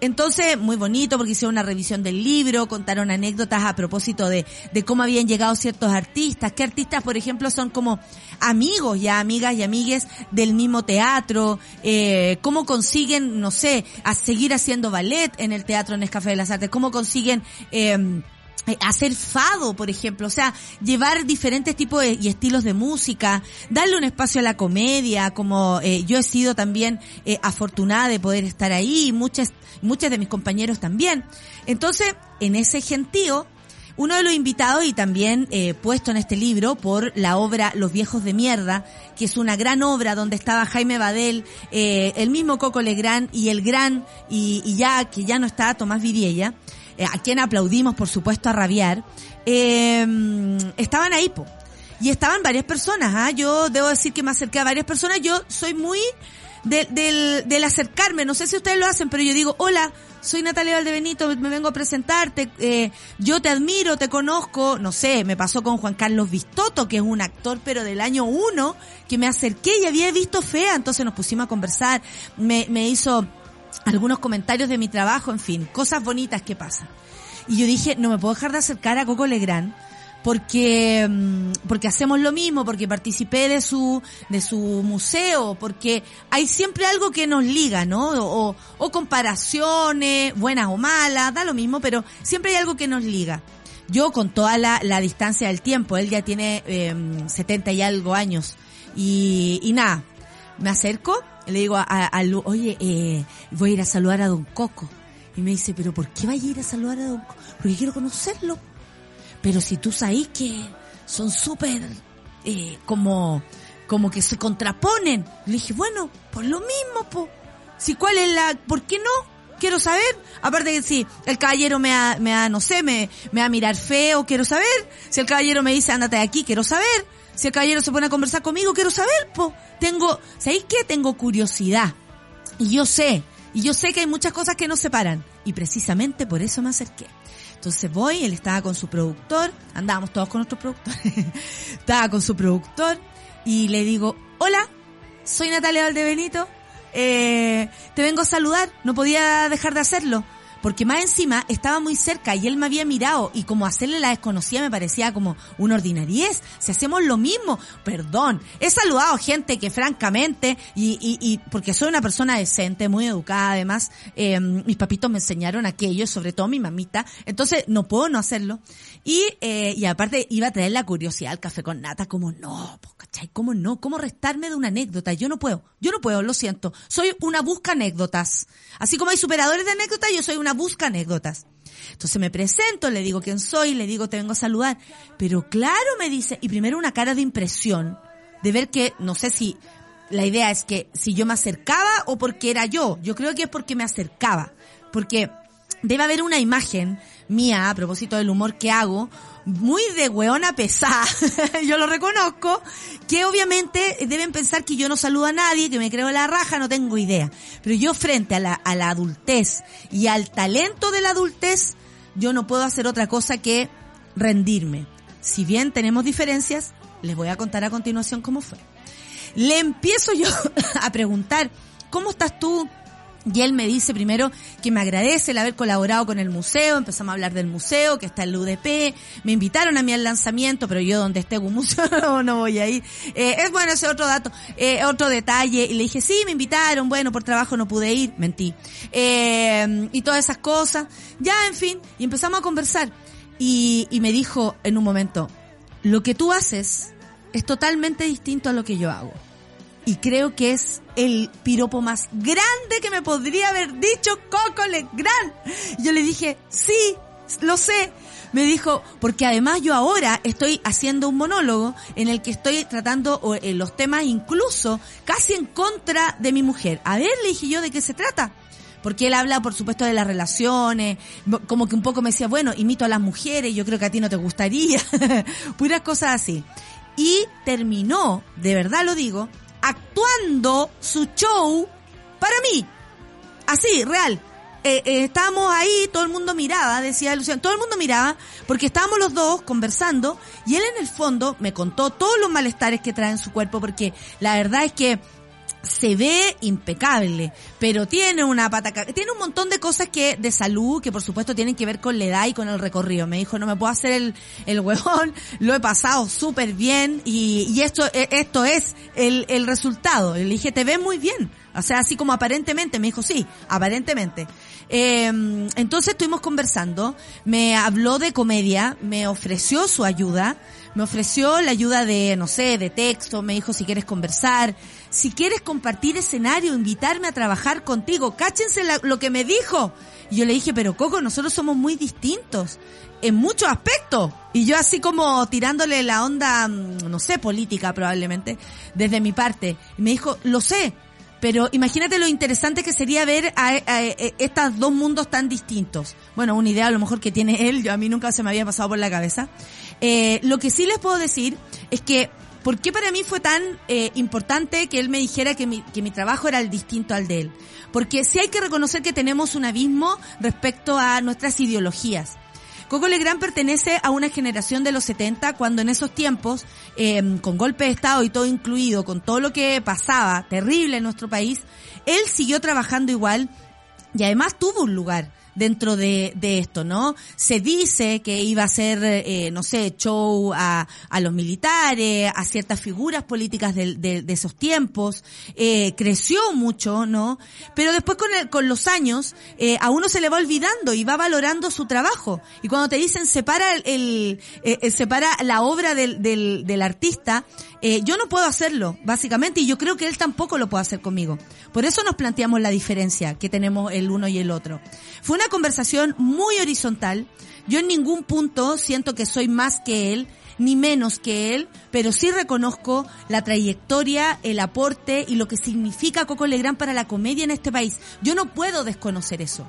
Entonces, muy bonito porque hicieron una revisión del libro, contaron anécdotas a propósito de, de cómo habían llegado ciertos artistas, qué artistas, por ejemplo, son como amigos, ya amigas y amigues del mismo teatro, eh, cómo consiguen, no sé, a seguir haciendo ballet en el Teatro Nescafé de las Artes, cómo consiguen, eh, hacer fado, por ejemplo, o sea, llevar diferentes tipos y estilos de música, darle un espacio a la comedia, como eh, yo he sido también eh, afortunada de poder estar ahí, muchas, muchas de mis compañeros también. Entonces, en ese gentío, uno de los invitados y también eh, puesto en este libro por la obra Los viejos de mierda, que es una gran obra donde estaba Jaime Badel, eh, el mismo Coco Legrand y el gran, y, ya, que ya no está, Tomás Vidiella, eh, a quien aplaudimos por supuesto a rabiar, eh, estaban ahí, po. Y estaban varias personas, ¿ah? Yo debo decir que me acerqué a varias personas, yo soy muy de- del, del acercarme, no sé si ustedes lo hacen, pero yo digo, hola, soy Natalia Valdebenito, me vengo a presentarte, eh, yo te admiro, te conozco, no sé, me pasó con Juan Carlos Vistoto, que es un actor pero del año uno, que me acerqué y había visto fea, entonces nos pusimos a conversar, me, me hizo algunos comentarios de mi trabajo, en fin, cosas bonitas que pasan. Y yo dije, no me puedo dejar de acercar a Coco Legrand porque mm, porque hacemos lo mismo, porque participé de su de su museo, porque hay siempre algo que nos liga, ¿no? O, o comparaciones, buenas o malas, da lo mismo, pero siempre hay algo que nos liga. Yo con toda la, la distancia del tiempo, él ya tiene eh, 70 y algo años, y, y nada, me acerco, le digo a, a- Lu, oye, eh, voy a ir a saludar a Don Coco. Y me dice, pero ¿por qué vaya a ir a saludar a Don Coco? Porque quiero conocerlo. Pero si tú sabes que son súper, eh, como, como que se contraponen. Le dije, bueno, por lo mismo, po. Si cuál es la, ¿por qué no? Quiero saber. Aparte que si el caballero me ha, me ha, no sé, me, me va a mirar feo, quiero saber. Si el caballero me dice, ándate de aquí, quiero saber. Si el caballero se pone a conversar conmigo, quiero saber, po. Tengo, ¿sabéis qué? Tengo curiosidad. Y yo sé, y yo sé que hay muchas cosas que nos separan. Y precisamente por eso me acerqué. Entonces voy, él estaba con su productor, andábamos todos con nuestro productor, estaba con su productor y le digo, hola, soy Natalia Valdebenito, eh, te vengo a saludar, no podía dejar de hacerlo. Porque más encima estaba muy cerca y él me había mirado y como hacerle la desconocida me parecía como una ordinariez. Si hacemos lo mismo, perdón. He saludado gente que francamente, y, y, y porque soy una persona decente, muy educada además, eh, mis papitos me enseñaron aquello, sobre todo mi mamita, entonces no puedo no hacerlo. Y, eh, y aparte iba a traer la curiosidad al café con nata, como no, ¿cachai? ¿Cómo no? ¿Cómo restarme de una anécdota? Yo no puedo, yo no puedo, lo siento. Soy una busca anécdotas. Así como hay superadores de anécdotas, yo soy una busca anécdotas. Entonces me presento, le digo quién soy, le digo te vengo a saludar. Pero claro, me dice, y primero una cara de impresión, de ver que, no sé si la idea es que si yo me acercaba o porque era yo. Yo creo que es porque me acercaba. Porque debe haber una imagen mía a propósito del humor que hago, muy de hueona pesada, yo lo reconozco, que obviamente deben pensar que yo no saludo a nadie, que me creo la raja, no tengo idea. Pero yo frente a la, a la adultez y al talento de la adultez, yo no puedo hacer otra cosa que rendirme. Si bien tenemos diferencias, les voy a contar a continuación cómo fue. Le empiezo yo a preguntar, ¿cómo estás tú? Y él me dice primero que me agradece el haber colaborado con el museo, empezamos a hablar del museo, que está el UDP, me invitaron a mí al lanzamiento, pero yo donde esté un museo no, voy a ir. Eh, es bueno ese otro dato, eh, otro detalle, y le dije, sí, me invitaron, bueno, por trabajo no pude ir, mentí. Eh, y todas esas cosas, ya, en fin, y empezamos a conversar. Y me dijo en un momento, lo que tú haces es totalmente distinto a lo que yo hago. Y creo que es el piropo más grande que me podría haber dicho Coco Legrand. Yo le dije, sí, lo sé. Me dijo, porque además yo ahora estoy haciendo un monólogo en el que estoy tratando eh, los temas incluso casi en contra de mi mujer. A ver, le dije yo, ¿de qué se trata? Porque él habla, por supuesto, de las relaciones, como que un poco me decía, bueno, imito a las mujeres, yo creo que a ti no te gustaría, puras cosas así. Y terminó, de verdad lo digo, actuando su show para mí. Así, real. Eh, eh, estábamos ahí, todo el mundo miraba, decía Luciano, todo el mundo miraba, porque estábamos los dos conversando y él en el fondo me contó todos los malestares que trae en su cuerpo, porque la verdad es que se ve impecable, pero tiene una pata, tiene un montón de cosas que de salud que por supuesto tienen que ver con la edad y con el recorrido. Me dijo, no me puedo hacer el, el huevón, lo he pasado súper bien y, y esto, e, esto es el, el resultado. Le dije, te ves muy bien. O sea, así como aparentemente, me dijo, sí, aparentemente. Eh, entonces estuvimos conversando, me habló de comedia, me ofreció su ayuda, me ofreció la ayuda de, no sé, de texto, me dijo si quieres conversar, si quieres compartir escenario, invitarme a trabajar contigo, cáchense lo que me dijo. Y yo le dije, pero Coco, nosotros somos muy distintos en muchos aspectos. Y yo así como tirándole la onda, mm, no sé, política probablemente, desde mi parte. Y me dijo, lo sé, pero imagínate lo interesante que sería ver a, estos dos mundos tan distintos. Bueno, una idea a lo mejor que tiene él, yo a mí nunca se me había pasado por la cabeza. Eh, lo que sí les puedo decir es que, ¿por qué para mí fue tan eh, importante que él me dijera que mi, que mi trabajo era el distinto al de él? Porque sí hay que reconocer que tenemos un abismo respecto a nuestras ideologías. Coco Legrand pertenece a una generación de los 70 cuando en esos tiempos, eh, con golpe de Estado y todo incluido, con todo lo que pasaba terrible en nuestro país, él siguió trabajando igual y además tuvo un lugar dentro de, de esto, ¿no? Se dice que iba a ser, eh, no sé, show a, a los militares, a ciertas figuras políticas de, de, de esos tiempos, eh, creció mucho, ¿no? Pero después con, el, con los años, eh, a uno se le va olvidando y va valorando su trabajo. Y cuando te dicen separa el, el eh, separa la obra del, del, del artista, eh, yo no puedo hacerlo, básicamente, y yo creo que él tampoco lo puede hacer conmigo. Por eso nos planteamos la diferencia que tenemos el uno y el otro. Fue una conversación muy horizontal. Yo en ningún punto siento que soy más que él, ni menos que él, pero sí reconozco la trayectoria, el aporte y lo que significa Coco Legrand para la comedia en este país. Yo no puedo desconocer eso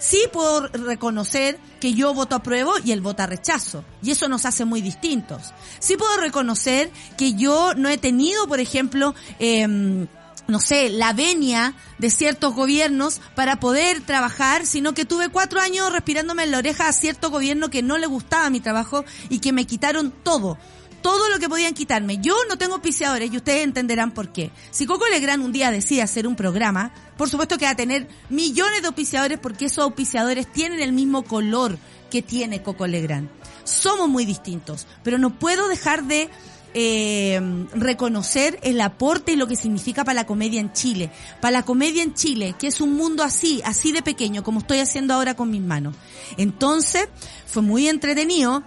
sí puedo reconocer que yo voto apruebo y él vota rechazo. Y eso nos hace muy distintos. Sí puedo reconocer que yo no he tenido, por ejemplo, eh, no sé, la venia de ciertos gobiernos para poder trabajar, sino que tuve cuatro años respirándome en la oreja a cierto gobierno que no le gustaba mi trabajo y que me quitaron todo todo lo que podían quitarme. Yo no tengo auspiciadores y ustedes entenderán por qué. Si Coco Legrand un día decide hacer un programa, por supuesto que va a tener millones de auspiciadores porque esos auspiciadores tienen el mismo color que tiene Coco Legrand. Somos muy distintos, pero no puedo dejar de eh, reconocer el aporte y lo que significa para la comedia en Chile. Para la comedia en Chile, que es un mundo así, así de pequeño, como estoy haciendo ahora con mis manos. Entonces, fue muy entretenido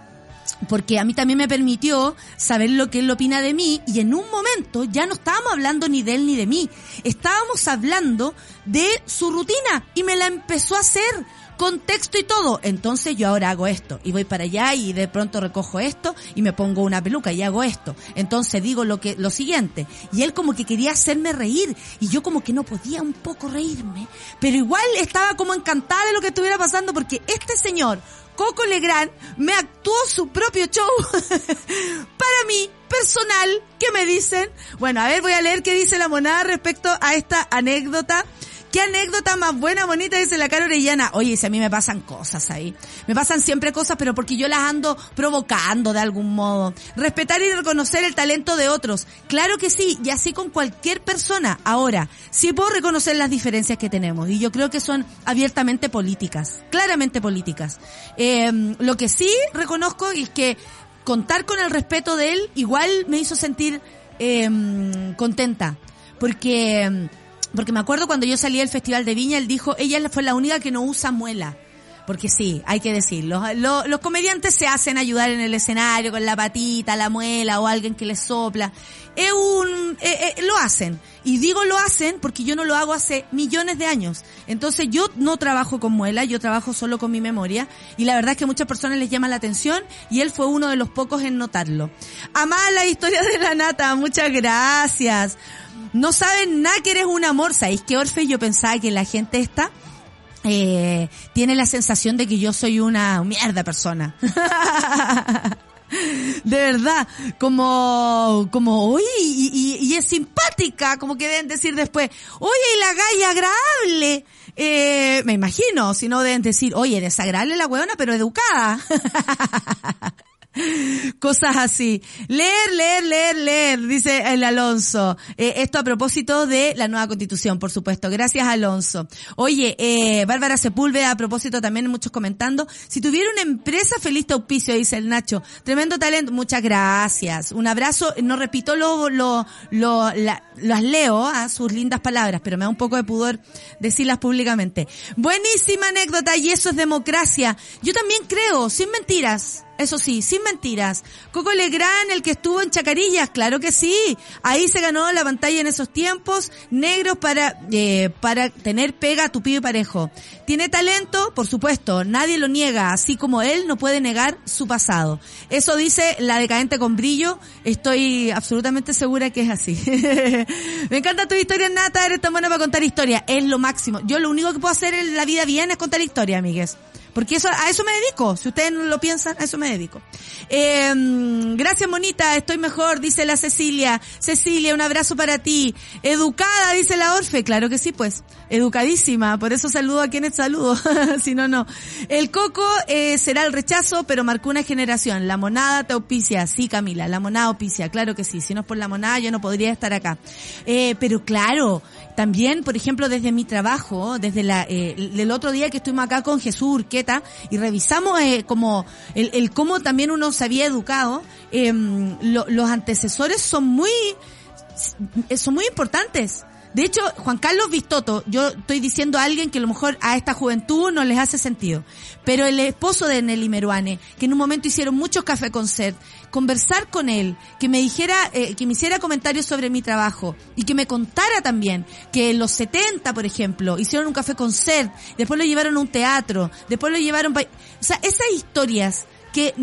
porque a mí también me permitió saber lo que él opina de mí y en un momento ya no estábamos hablando ni de él ni de mí, estábamos hablando de su rutina y me la empezó a hacer con texto y todo. Entonces yo ahora hago esto y voy para allá y de pronto recojo esto y me pongo una peluca y hago esto. Entonces digo lo que lo siguiente y él como que quería hacerme reír y yo como que no podía un poco reírme, pero igual estaba como encantada de lo que estuviera pasando porque este señor Coco Legrand me actuó su propio show para mí personal ¿Qué me dicen bueno a ver voy a leer qué dice la monada respecto a esta anécdota Qué anécdota más buena, bonita, dice la cara orellana. Oye, si a mí me pasan cosas ahí. Me pasan siempre cosas, pero porque yo las ando provocando de algún modo. Respetar y reconocer el talento de otros. Claro que sí, y así con cualquier persona. Ahora, sí puedo reconocer las diferencias que tenemos, y yo creo que son abiertamente políticas, claramente políticas. Eh, lo que sí reconozco es que contar con el respeto de él igual me hizo sentir eh, contenta. Porque porque me acuerdo cuando yo salí del Festival de Viña, él dijo, ella fue la única que no usa muela. porque sí, hay que decirlo. Los, comediantes se hacen ayudar en el escenario con la patita, la muela o alguien que les sopla. Es un, eh, eh, lo hacen. Y digo lo hacen porque yo no lo hago hace millones de años. Entonces yo no trabajo con muela, yo trabajo solo con mi memoria. Y la verdad es que muchas personas les llama la atención y él fue uno de los pocos en notarlo. Amada la historia de la nata, muchas gracias. No saben nada que eres un amor. ¿Sabéis qué, Orfe? Yo pensaba que la gente esta eh, tiene la sensación de que yo soy una mierda persona. De verdad, como, como, uy, y, es simpática, como que deben decir después, oye, y la galla agradable. Eh, me imagino, si no deben decir, oye, desagradable la hueona, pero educada. Cosas así. Leer, leer, leer, leer, dice el Alonso. Eh, esto a propósito de la nueva constitución, por supuesto. Gracias, Alonso. Oye, eh, Bárbara Sepúlveda, a propósito también muchos comentando. Si tuviera una empresa, feliz te auspicio, dice el Nacho. Tremendo talento. Muchas gracias. Un abrazo. No repito lo, lo, lo, las leo, a sus lindas palabras, pero me da un poco de pudor decirlas públicamente. Buenísima anécdota y eso es democracia. Yo también creo, sin mentiras eso sí, sin mentiras. Coco Legrand, el que estuvo en Chacarillas, claro que sí. Ahí se ganó la pantalla en esos tiempos, negros para, eh, para tener pega a tu pibe parejo. Tiene talento, por supuesto, nadie lo niega, así como él no puede negar su pasado. Eso dice la decadente con brillo, estoy absolutamente segura que es así. Me encanta tu historia, Nata, eres tan buena para contar historias, es lo máximo. Yo lo único que puedo hacer en la vida bien es contar historias, amigues. Porque eso, a eso me dedico. Si ustedes no lo piensan, a eso me dedico. Eh, gracias, Monita. Estoy mejor, dice la Cecilia. Cecilia, un abrazo para ti. Educada, dice la Orfe. Claro que sí, pues. Educadísima. Por eso saludo a quienes saludo. si no, no. El coco eh, será el rechazo, pero marcó una generación. La monada te auspicia. Sí, Camila. La monada auspicia. Claro que sí. Si no es por la monada, yo no podría estar acá. Eh, pero claro, también, por ejemplo, desde mi trabajo, desde la, eh, el otro día que estuvimos acá con Jesús Urqueta y revisamos eh, como el, el, cómo también uno se había educado, eh, los antecesores son muy, son muy importantes. De hecho, Juan Carlos Vistoto, yo estoy diciendo a alguien que a lo mejor a esta juventud no les hace sentido, pero el esposo de Nelly Meruane, que en un momento hicieron muchos café con sed, conversar con él, que me dijera, eh, que me hiciera comentarios sobre mi trabajo y que me contara también que en los 70, por ejemplo, hicieron un café con sed, después lo llevaron a un teatro, después lo llevaron, o sea, esas historias que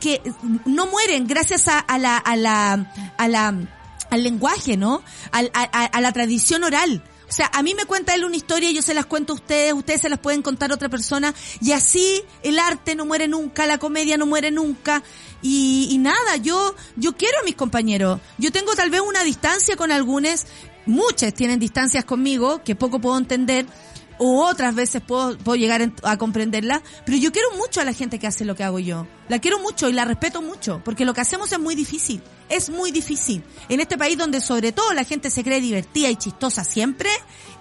que no mueren gracias a la a la a la al lenguaje, ¿no? Al, a, a, la tradición oral. O sea, a mí me cuenta él una historia, yo se las cuento a ustedes, ustedes se las pueden contar a otra persona, y así el arte no muere nunca, la comedia no muere nunca, y, y nada, yo, yo quiero a mis compañeros. Yo tengo tal vez una distancia con algunos, muchas tienen distancias conmigo, que poco puedo entender, o otras veces puedo, puedo llegar a comprenderla, pero yo quiero mucho a la gente que hace lo que hago yo. La quiero mucho y la respeto mucho, porque lo que hacemos es muy difícil. Es muy difícil. En este país donde sobre todo la gente se cree divertida y chistosa siempre,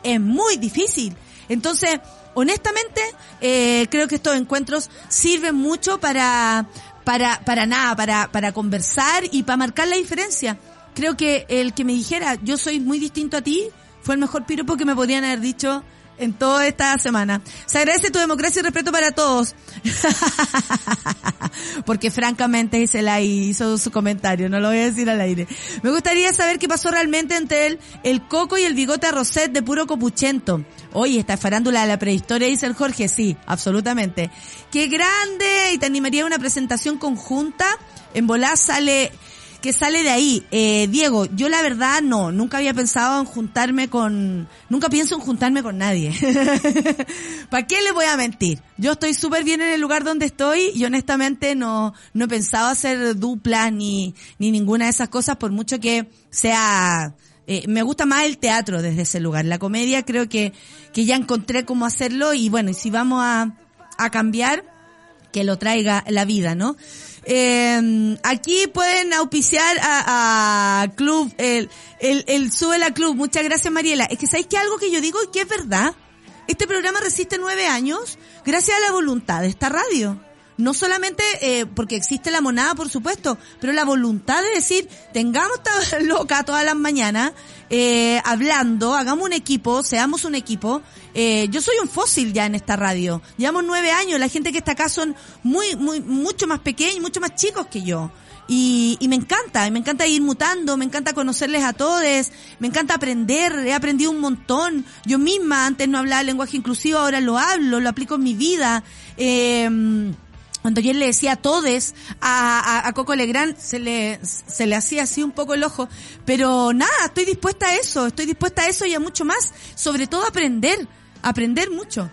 es muy difícil. Entonces, honestamente, eh, creo que estos encuentros sirven mucho para, para, para nada, para, para conversar y para marcar la diferencia. Creo que el que me dijera, yo soy muy distinto a ti, fue el mejor piropo que me podrían haber dicho en toda esta semana. Se agradece tu democracia y respeto para todos. Porque francamente se la hizo su comentario, no lo voy a decir al aire. Me gustaría saber qué pasó realmente entre él, el coco y el bigote a Roset de puro copuchento. Oye, esta farándula de la prehistoria, dice el Jorge, sí, absolutamente. Qué grande, y te animaría una presentación conjunta. En volá sale que sale de ahí. Eh, Diego, yo la verdad no, nunca había pensado en juntarme con, nunca pienso en juntarme con nadie. ¿Para qué le voy a mentir? Yo estoy súper bien en el lugar donde estoy y honestamente no, no he pensado hacer duplas ni, ni ninguna de esas cosas por mucho que sea, eh, me gusta más el teatro desde ese lugar. La comedia creo que, que ya encontré cómo hacerlo y bueno, y si vamos a, a cambiar, que lo traiga la vida, ¿no? Eh, aquí pueden auspiciar a, a Club, el, el, el Sube la Club. Muchas gracias, Mariela. Es que sabéis que algo que yo digo y que es verdad. Este programa resiste nueve años gracias a la voluntad de esta radio. no solamente eh, porque existe la monada, por supuesto, pero la voluntad de decir, tengamos esta loca todas las mañanas, eh, hablando, hagamos un equipo, seamos un equipo. Eh, yo soy un fósil ya en esta radio. Llevamos nueve años, la gente que está acá son muy, muy, mucho más pequeños, mucho más chicos que yo. Y, y me encanta, me encanta ir mutando, me encanta conocerles a todos, me encanta aprender, he aprendido un montón. Yo misma antes no hablaba lenguaje inclusivo, ahora lo hablo, lo aplico en mi vida. Eh, cuando ayer le decía a todes a, a, Coco Legrand, se le, se le hacía así un poco el ojo. Pero nada, estoy dispuesta a eso, estoy dispuesta a eso y a mucho más. Sobre todo aprender, aprender mucho.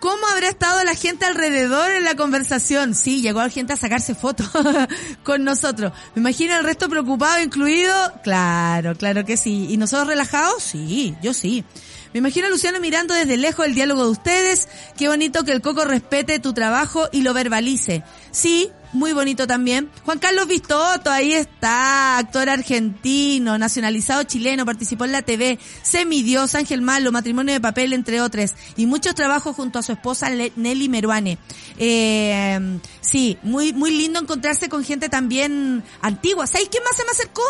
¿Cómo habrá estado la gente alrededor en la conversación? Sí, llegó la gente a sacarse fotos con nosotros. ¿Me imagino el resto preocupado incluido? Claro, claro que sí. ¿Y nosotros relajados? Sí, yo sí. Me imagino a Luciano mirando desde lejos el diálogo de ustedes. Qué bonito que el Coco respete tu trabajo y lo verbalice. Sí, muy bonito también. Juan Carlos Vistoto, ahí está, actor argentino, nacionalizado chileno, participó en la TV, Semidios, Ángel Malo, Matrimonio de Papel, entre otros, y muchos trabajos junto a su esposa Nelly Meruane. Eh, sí, muy, muy lindo encontrarse con gente también antigua. ¿Sabéis quién más se me acercó?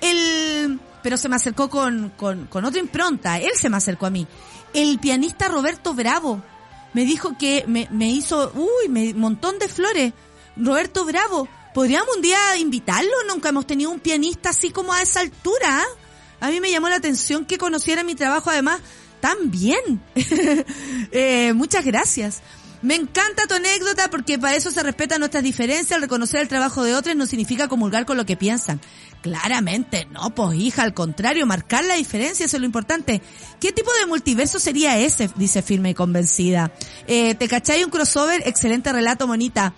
El, pero se me acercó con, con, con otra impronta. Él se me acercó a mí. El pianista Roberto Bravo. Me dijo que me, me hizo, uy, un montón de flores. Roberto Bravo. ¿Podríamos un día invitarlo? Nunca hemos tenido un pianista así como a esa altura. A mí me llamó la atención que conociera mi trabajo además tan bien. eh, muchas gracias. Me encanta tu anécdota porque para eso se respetan nuestras diferencias. Reconocer el trabajo de otros no significa comulgar con lo que piensan. Claramente, no, pues hija, al contrario, marcar la diferencia, eso es lo importante. ¿Qué tipo de multiverso sería ese? Dice firme y convencida. Eh, ¿Te cachai un crossover? Excelente relato, monita.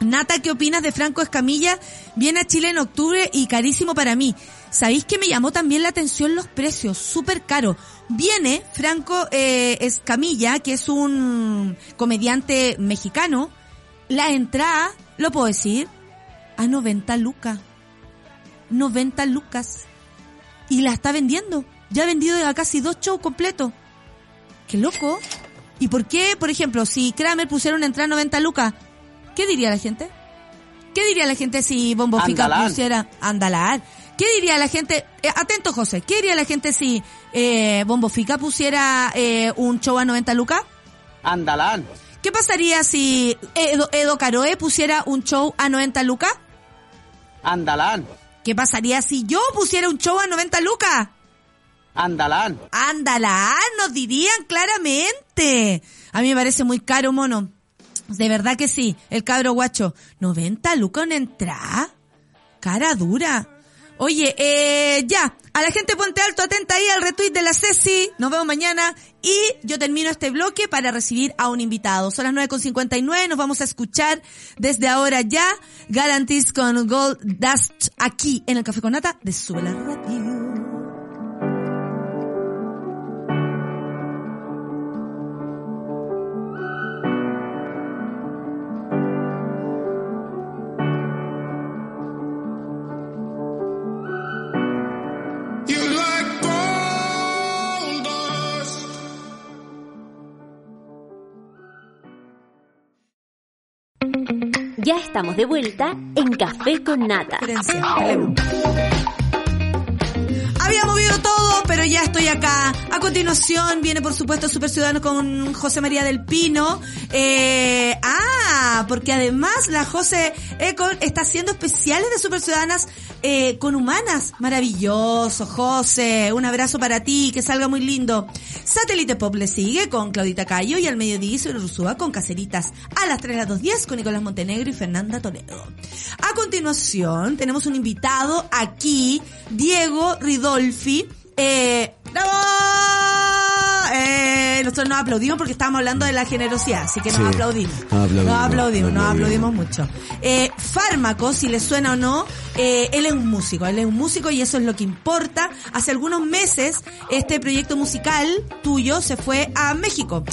Nata, ¿qué opinas de Franco Escamilla? Viene a Chile en octubre y carísimo para mí. ¿Sabéis que me llamó también la atención los precios? Súper caro. Viene Franco eh, Escamilla, que es un comediante mexicano. La entrada, lo puedo decir, a 90 lucas. 90 lucas. Y la está vendiendo. Ya ha vendido a casi dos shows completos. ¡Qué loco! ¿Y por qué, por ejemplo, si Kramer pusiera una entrada a 90 lucas, qué diría la gente? ¿Qué diría la gente si Bombo Fica pusiera Andalar? ¿Qué diría la gente? Eh, atento, José. ¿Qué diría la gente si eh, Bombo Fica pusiera eh, un show a 90 lucas? Andalán. ¿Qué pasaría si Edo, Edo Caroe pusiera un show a 90 lucas? Andalán. ¿Qué pasaría si yo pusiera un show a 90 lucas? Andalán. Andalán, nos dirían claramente. A mí me parece muy caro, mono. De verdad que sí. El cabro guacho. 90 lucas en entrada. Cara dura. Oye, eh, ya, a la gente ponte alto, atenta ahí al retweet de la Ceci. Nos vemos mañana y yo termino este bloque para recibir a un invitado. Son las 9.59, nos vamos a escuchar desde ahora ya Galantis con Gold Dust aquí en el Café con Nata de Suela Radio. Ya estamos de vuelta en Café con Nata. Había movido todo, pero ya estoy acá. A continuación viene, por supuesto, Super Ciudadano con José María del Pino. Eh, ah, porque además la José Econ está haciendo especiales de Super Ciudadanas eh, con humanas. Maravilloso, José. Un abrazo para ti, que salga muy lindo. Satélite Pop le sigue con Claudita Cayo y al mediodía y Rusúa con Caceritas. A las 3 a las 2.10 con Nicolás Montenegro y Fernanda Toledo. A continuación tenemos un invitado aquí, Diego Ridó Dolphy. Eh. Eh, nosotros nos aplaudimos porque estábamos hablando de la generosidad, así que nos aplaudimos. Nos aplaudimos, nos aplaudimos, mucho. Eh, fármaco, si le suena o no, eh, él es un músico, él es un músico y eso es lo que importa. Hace algunos meses este proyecto musical tuyo se fue a México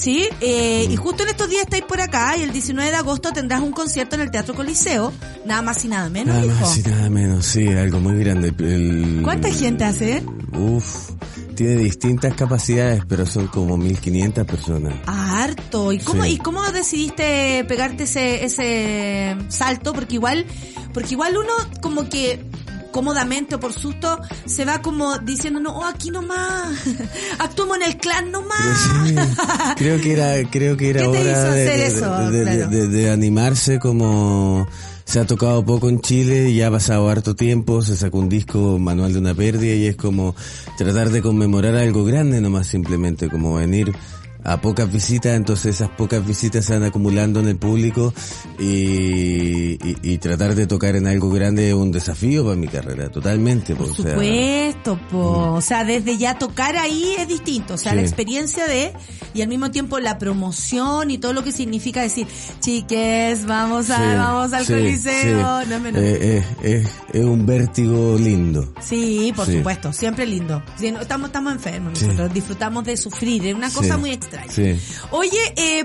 Sí, eh, y justo en estos días estáis por acá y el 19 de agosto tendrás un concierto en el Teatro Coliseo, nada más y nada menos, Nada hijo. más y nada menos, sí, algo muy grande. El- ¿Cuánta gente hace? Uf, tiene distintas capacidades, pero son como 1500 personas. Ah, harto. ¿Y cómo, Sí. ¿Y cómo decidiste pegarte ese, ese salto? Porque igual, porque igual uno como que cómodamente o por susto se va como diciendo, no, oh, aquí nomás, actuamos en el clan nomás. Sí, creo que era, creo que era ¿Qué te hora hizo de, hacer de- eso? de- de- Claro. de- de animarse como se ha tocado poco en Chile, ya ha pasado harto tiempo, se sacó un disco manual de una pérdida y es como tratar de conmemorar algo grande nomás simplemente, como venir a pocas visitas, entonces esas pocas visitas se van acumulando en el público y, y, y tratar de tocar en algo grande es un desafío para mi carrera, totalmente. Por pues, o sea, supuesto, po. o sea, desde ya tocar ahí es distinto, o sea, Sí. la experiencia de y al mismo tiempo la promoción y todo lo que significa decir, chiques, vamos a, sí, vamos al sí, coliseo, sí. no es menor. Eh, eh, eh, es un vértigo lindo. Sí, por supuesto, siempre lindo. Estamos, estamos enfermos nosotros, disfrutamos de sufrir, es una cosa muy extraña. Sí. Oye, eh,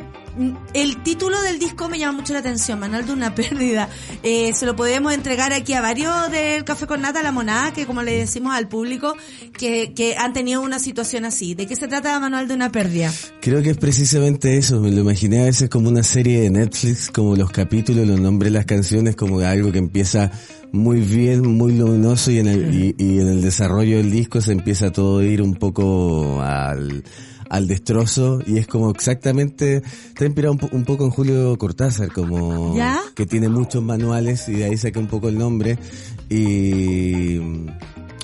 el título del disco me llama mucho la atención, Manuel de una pérdida. Eh, se lo podemos entregar aquí a varios del Café con Nata, la monada, que como le decimos al público, que, que han tenido una situación así. ¿De qué se trata Manuel de una pérdida? Creo que es precisamente eso, me lo imaginé a veces como una serie de Netflix, como los capítulos, los nombres de las canciones, como algo que empieza muy bien, muy luminoso y en el, y, y en el desarrollo del disco se empieza todo a ir un poco al, al destrozo y es como exactamente, está inspirado un, po- un poco en Julio Cortázar, como ¿Ya? que tiene muchos manuales y de ahí saqué un poco el nombre y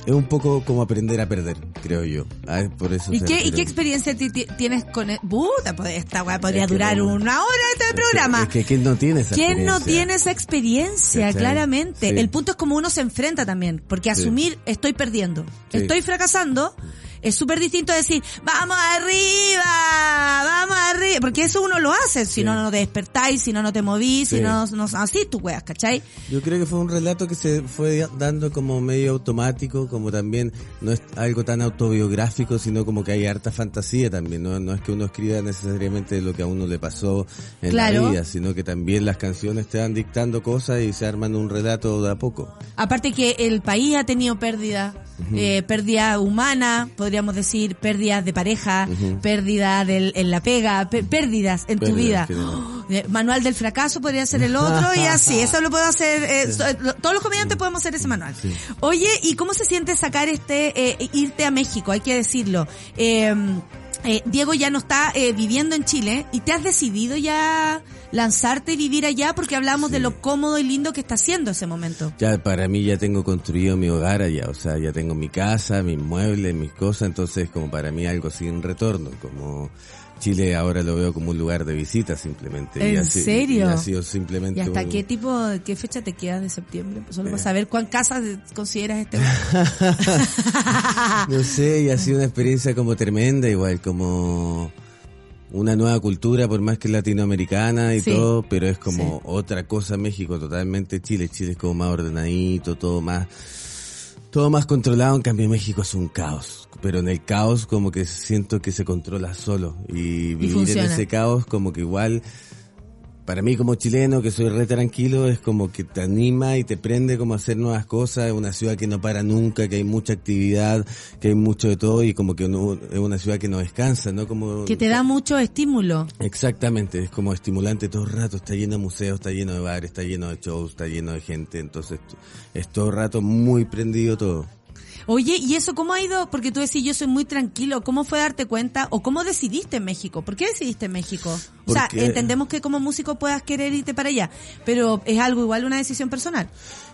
es un poco como aprender a perder, creo yo. Ah, por eso ¿Y qué, ¿Y qué experiencia ti- ti- tienes con... el- Puta, pues esta weá podría Es que durar no- una hora este Es que- programa. Es que, ¿quién no tiene esa ¿Quién no experiencia? tiene esa experiencia? ¿Cachai? Claramente. Sí. El punto es como uno se enfrenta también. Porque Sí. asumir estoy perdiendo, Sí. estoy fracasando, es súper distinto decir, vamos arriba, vamos arriba. Porque eso uno lo hace. Si Sí. no, no te despertáis, si no, no te movís, si no, no así tú weas, ¿cachai? Yo creo que fue un relato que se fue dando como medio automático, como también no es algo tan autobiográfico, sino como que hay harta fantasía también. No, no es que uno escriba necesariamente lo que a uno le pasó en Claro. la vida, sino que también las canciones te van dictando cosas y se arman un relato de a poco. Aparte que el país ha tenido pérdida, eh, pérdida humana, podríamos decir, pérdidas de pareja, pérdida del, en la pega, pe- pérdidas en tu vida. Oh, eh, Manual del fracaso podría ser el otro y así, eso lo puedo hacer, eh, so- todos los comediantes podemos hacer ese manual. Oye, ¿y cómo se siente sacar este, eh, irte a México? Hay que decirlo. Eh, eh, Diego ya no está eh, viviendo en Chile y te has decidido ya lanzarte y vivir allá porque hablamos de lo cómodo y lindo que está haciendo ese momento. Ya para mí ya tengo construido mi hogar allá, o sea, ya tengo mi casa, mis muebles, mis cosas, entonces como para mí algo sin retorno, como Chile ahora lo veo como un lugar de visita simplemente. y ¿En así- serio? Y ha sido simplemente ¿Y hasta un- qué tipo, qué fecha te quedas de septiembre? Pues Solo Eh. para saber cuán casas consideras este. No sé, y ha sido una experiencia como tremenda, igual como una nueva cultura, por más que latinoamericana y Sí. todo, pero es como otra cosa México, totalmente Chile. Chile es como más ordenadito, todo más, todo más controlado, en cambio México es un caos. Pero en el caos como que siento que se controla solo y vivir en ese caos como que igual para mí como chileno, que soy re tranquilo, es como que te anima y te prende como a hacer nuevas cosas. Es una ciudad que no para nunca, que hay mucha actividad, que hay mucho de todo y como que uno- es una ciudad que no descansa, ¿no? Como que te da mucho estímulo. Exactamente, es como estimulante todo el rato, está lleno de museos, está lleno de bares, está lleno de shows, está lleno de gente, entonces es todo el rato muy prendido todo. Oye, ¿y eso cómo ha ido? Porque tú decís, yo soy muy tranquilo. ¿Cómo fue darte cuenta? ¿O cómo decidiste en México? ¿Por qué decidiste en México? O sea, entendemos que como músico puedas querer irte para allá, pero es algo igual una decisión personal.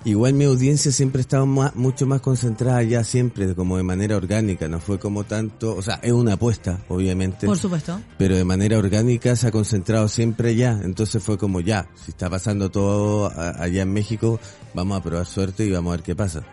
Igual mi audiencia siempre estaba ma- mucho más concentrada allá siempre, como de manera orgánica, no fue como tanto, o sea, es una apuesta, obviamente. Por supuesto. pero de manera orgánica se ha concentrado siempre allá. Entonces fue como ya, si está pasando todo allá en México, vamos a probar suerte y vamos a ver qué pasa.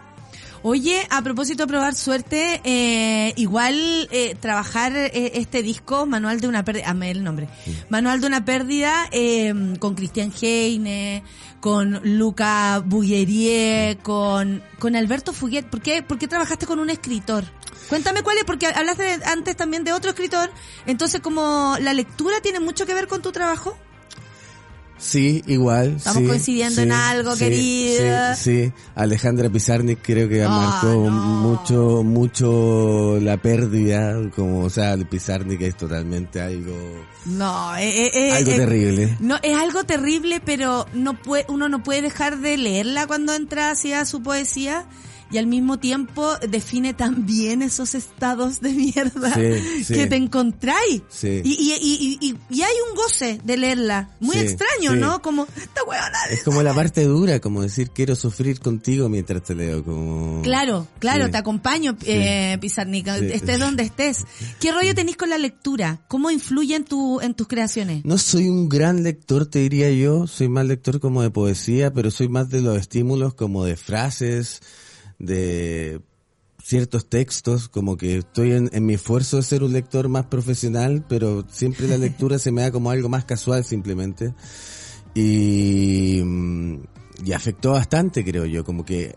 Oye, a propósito de probar suerte, eh, igual eh, trabajar eh, este disco, Manual de una pérdida, amé el nombre, Manual de una pérdida, eh, con Cristian Heine, con Luca Buggerie, con, con Alberto Fuguet. ¿Por qué, ¿Por qué trabajaste con un escritor? Cuéntame cuál es, porque hablaste antes también de otro escritor, entonces como la lectura tiene mucho que ver con tu trabajo. Sí, igual. Estamos sí, coincidiendo sí, en algo, sí, querida. Sí, sí. Alejandra Pizarnik creo que Ah, marcó no. mucho, mucho la pérdida, como, o sea, Pizarnik es totalmente algo, No, eh, eh, eh, algo eh, terrible. No, es algo terrible, pero no puede, uno no puede dejar de leerla cuando entra hacia su poesía y al mismo tiempo define tan bien esos estados de mierda Sí, sí. que te encontráis. Sí. Y, y, y, y, hay un goce de leerla. Muy extraño. ¿no? Como, esta huevona. Es como la parte dura, como decir quiero sufrir contigo mientras te leo, como... Claro, claro, te acompaño, eh, Pizarnik, Sí. estés donde estés. ¿Qué rollo tenés con la lectura? ¿Cómo influye en, tu, en tus creaciones? No soy un gran lector, te diría yo. Soy más lector como de poesía, pero soy más de los estímulos como de frases, de ciertos textos, como que estoy en, en mi esfuerzo de ser un lector más profesional, pero siempre la lectura se me da como algo más casual simplemente. Y, mm, y afectó bastante, creo yo, como que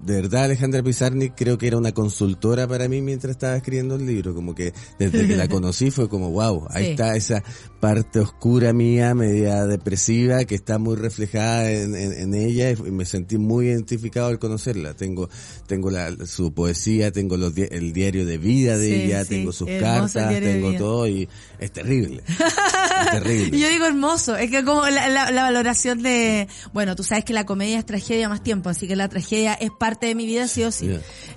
de verdad Alejandra Pizarnik creo que era una consultora para mí mientras estaba escribiendo el libro, como que desde que la conocí fue como wow, ahí Sí. está esa parte oscura mía, media depresiva, que está muy reflejada en, en- en ella y me sentí muy identificado al conocerla. Tengo, tengo la, su poesía, tengo los, el diario de vida de Sí, ella, sí, tengo sus cartas, tengo todo y es terrible. es terrible. Y yo digo hermoso, es que como la, la- la valoración de, bueno, tú sabes que la comedia es tragedia más tiempo, así que la tragedia es parte de mi vida sí o sí.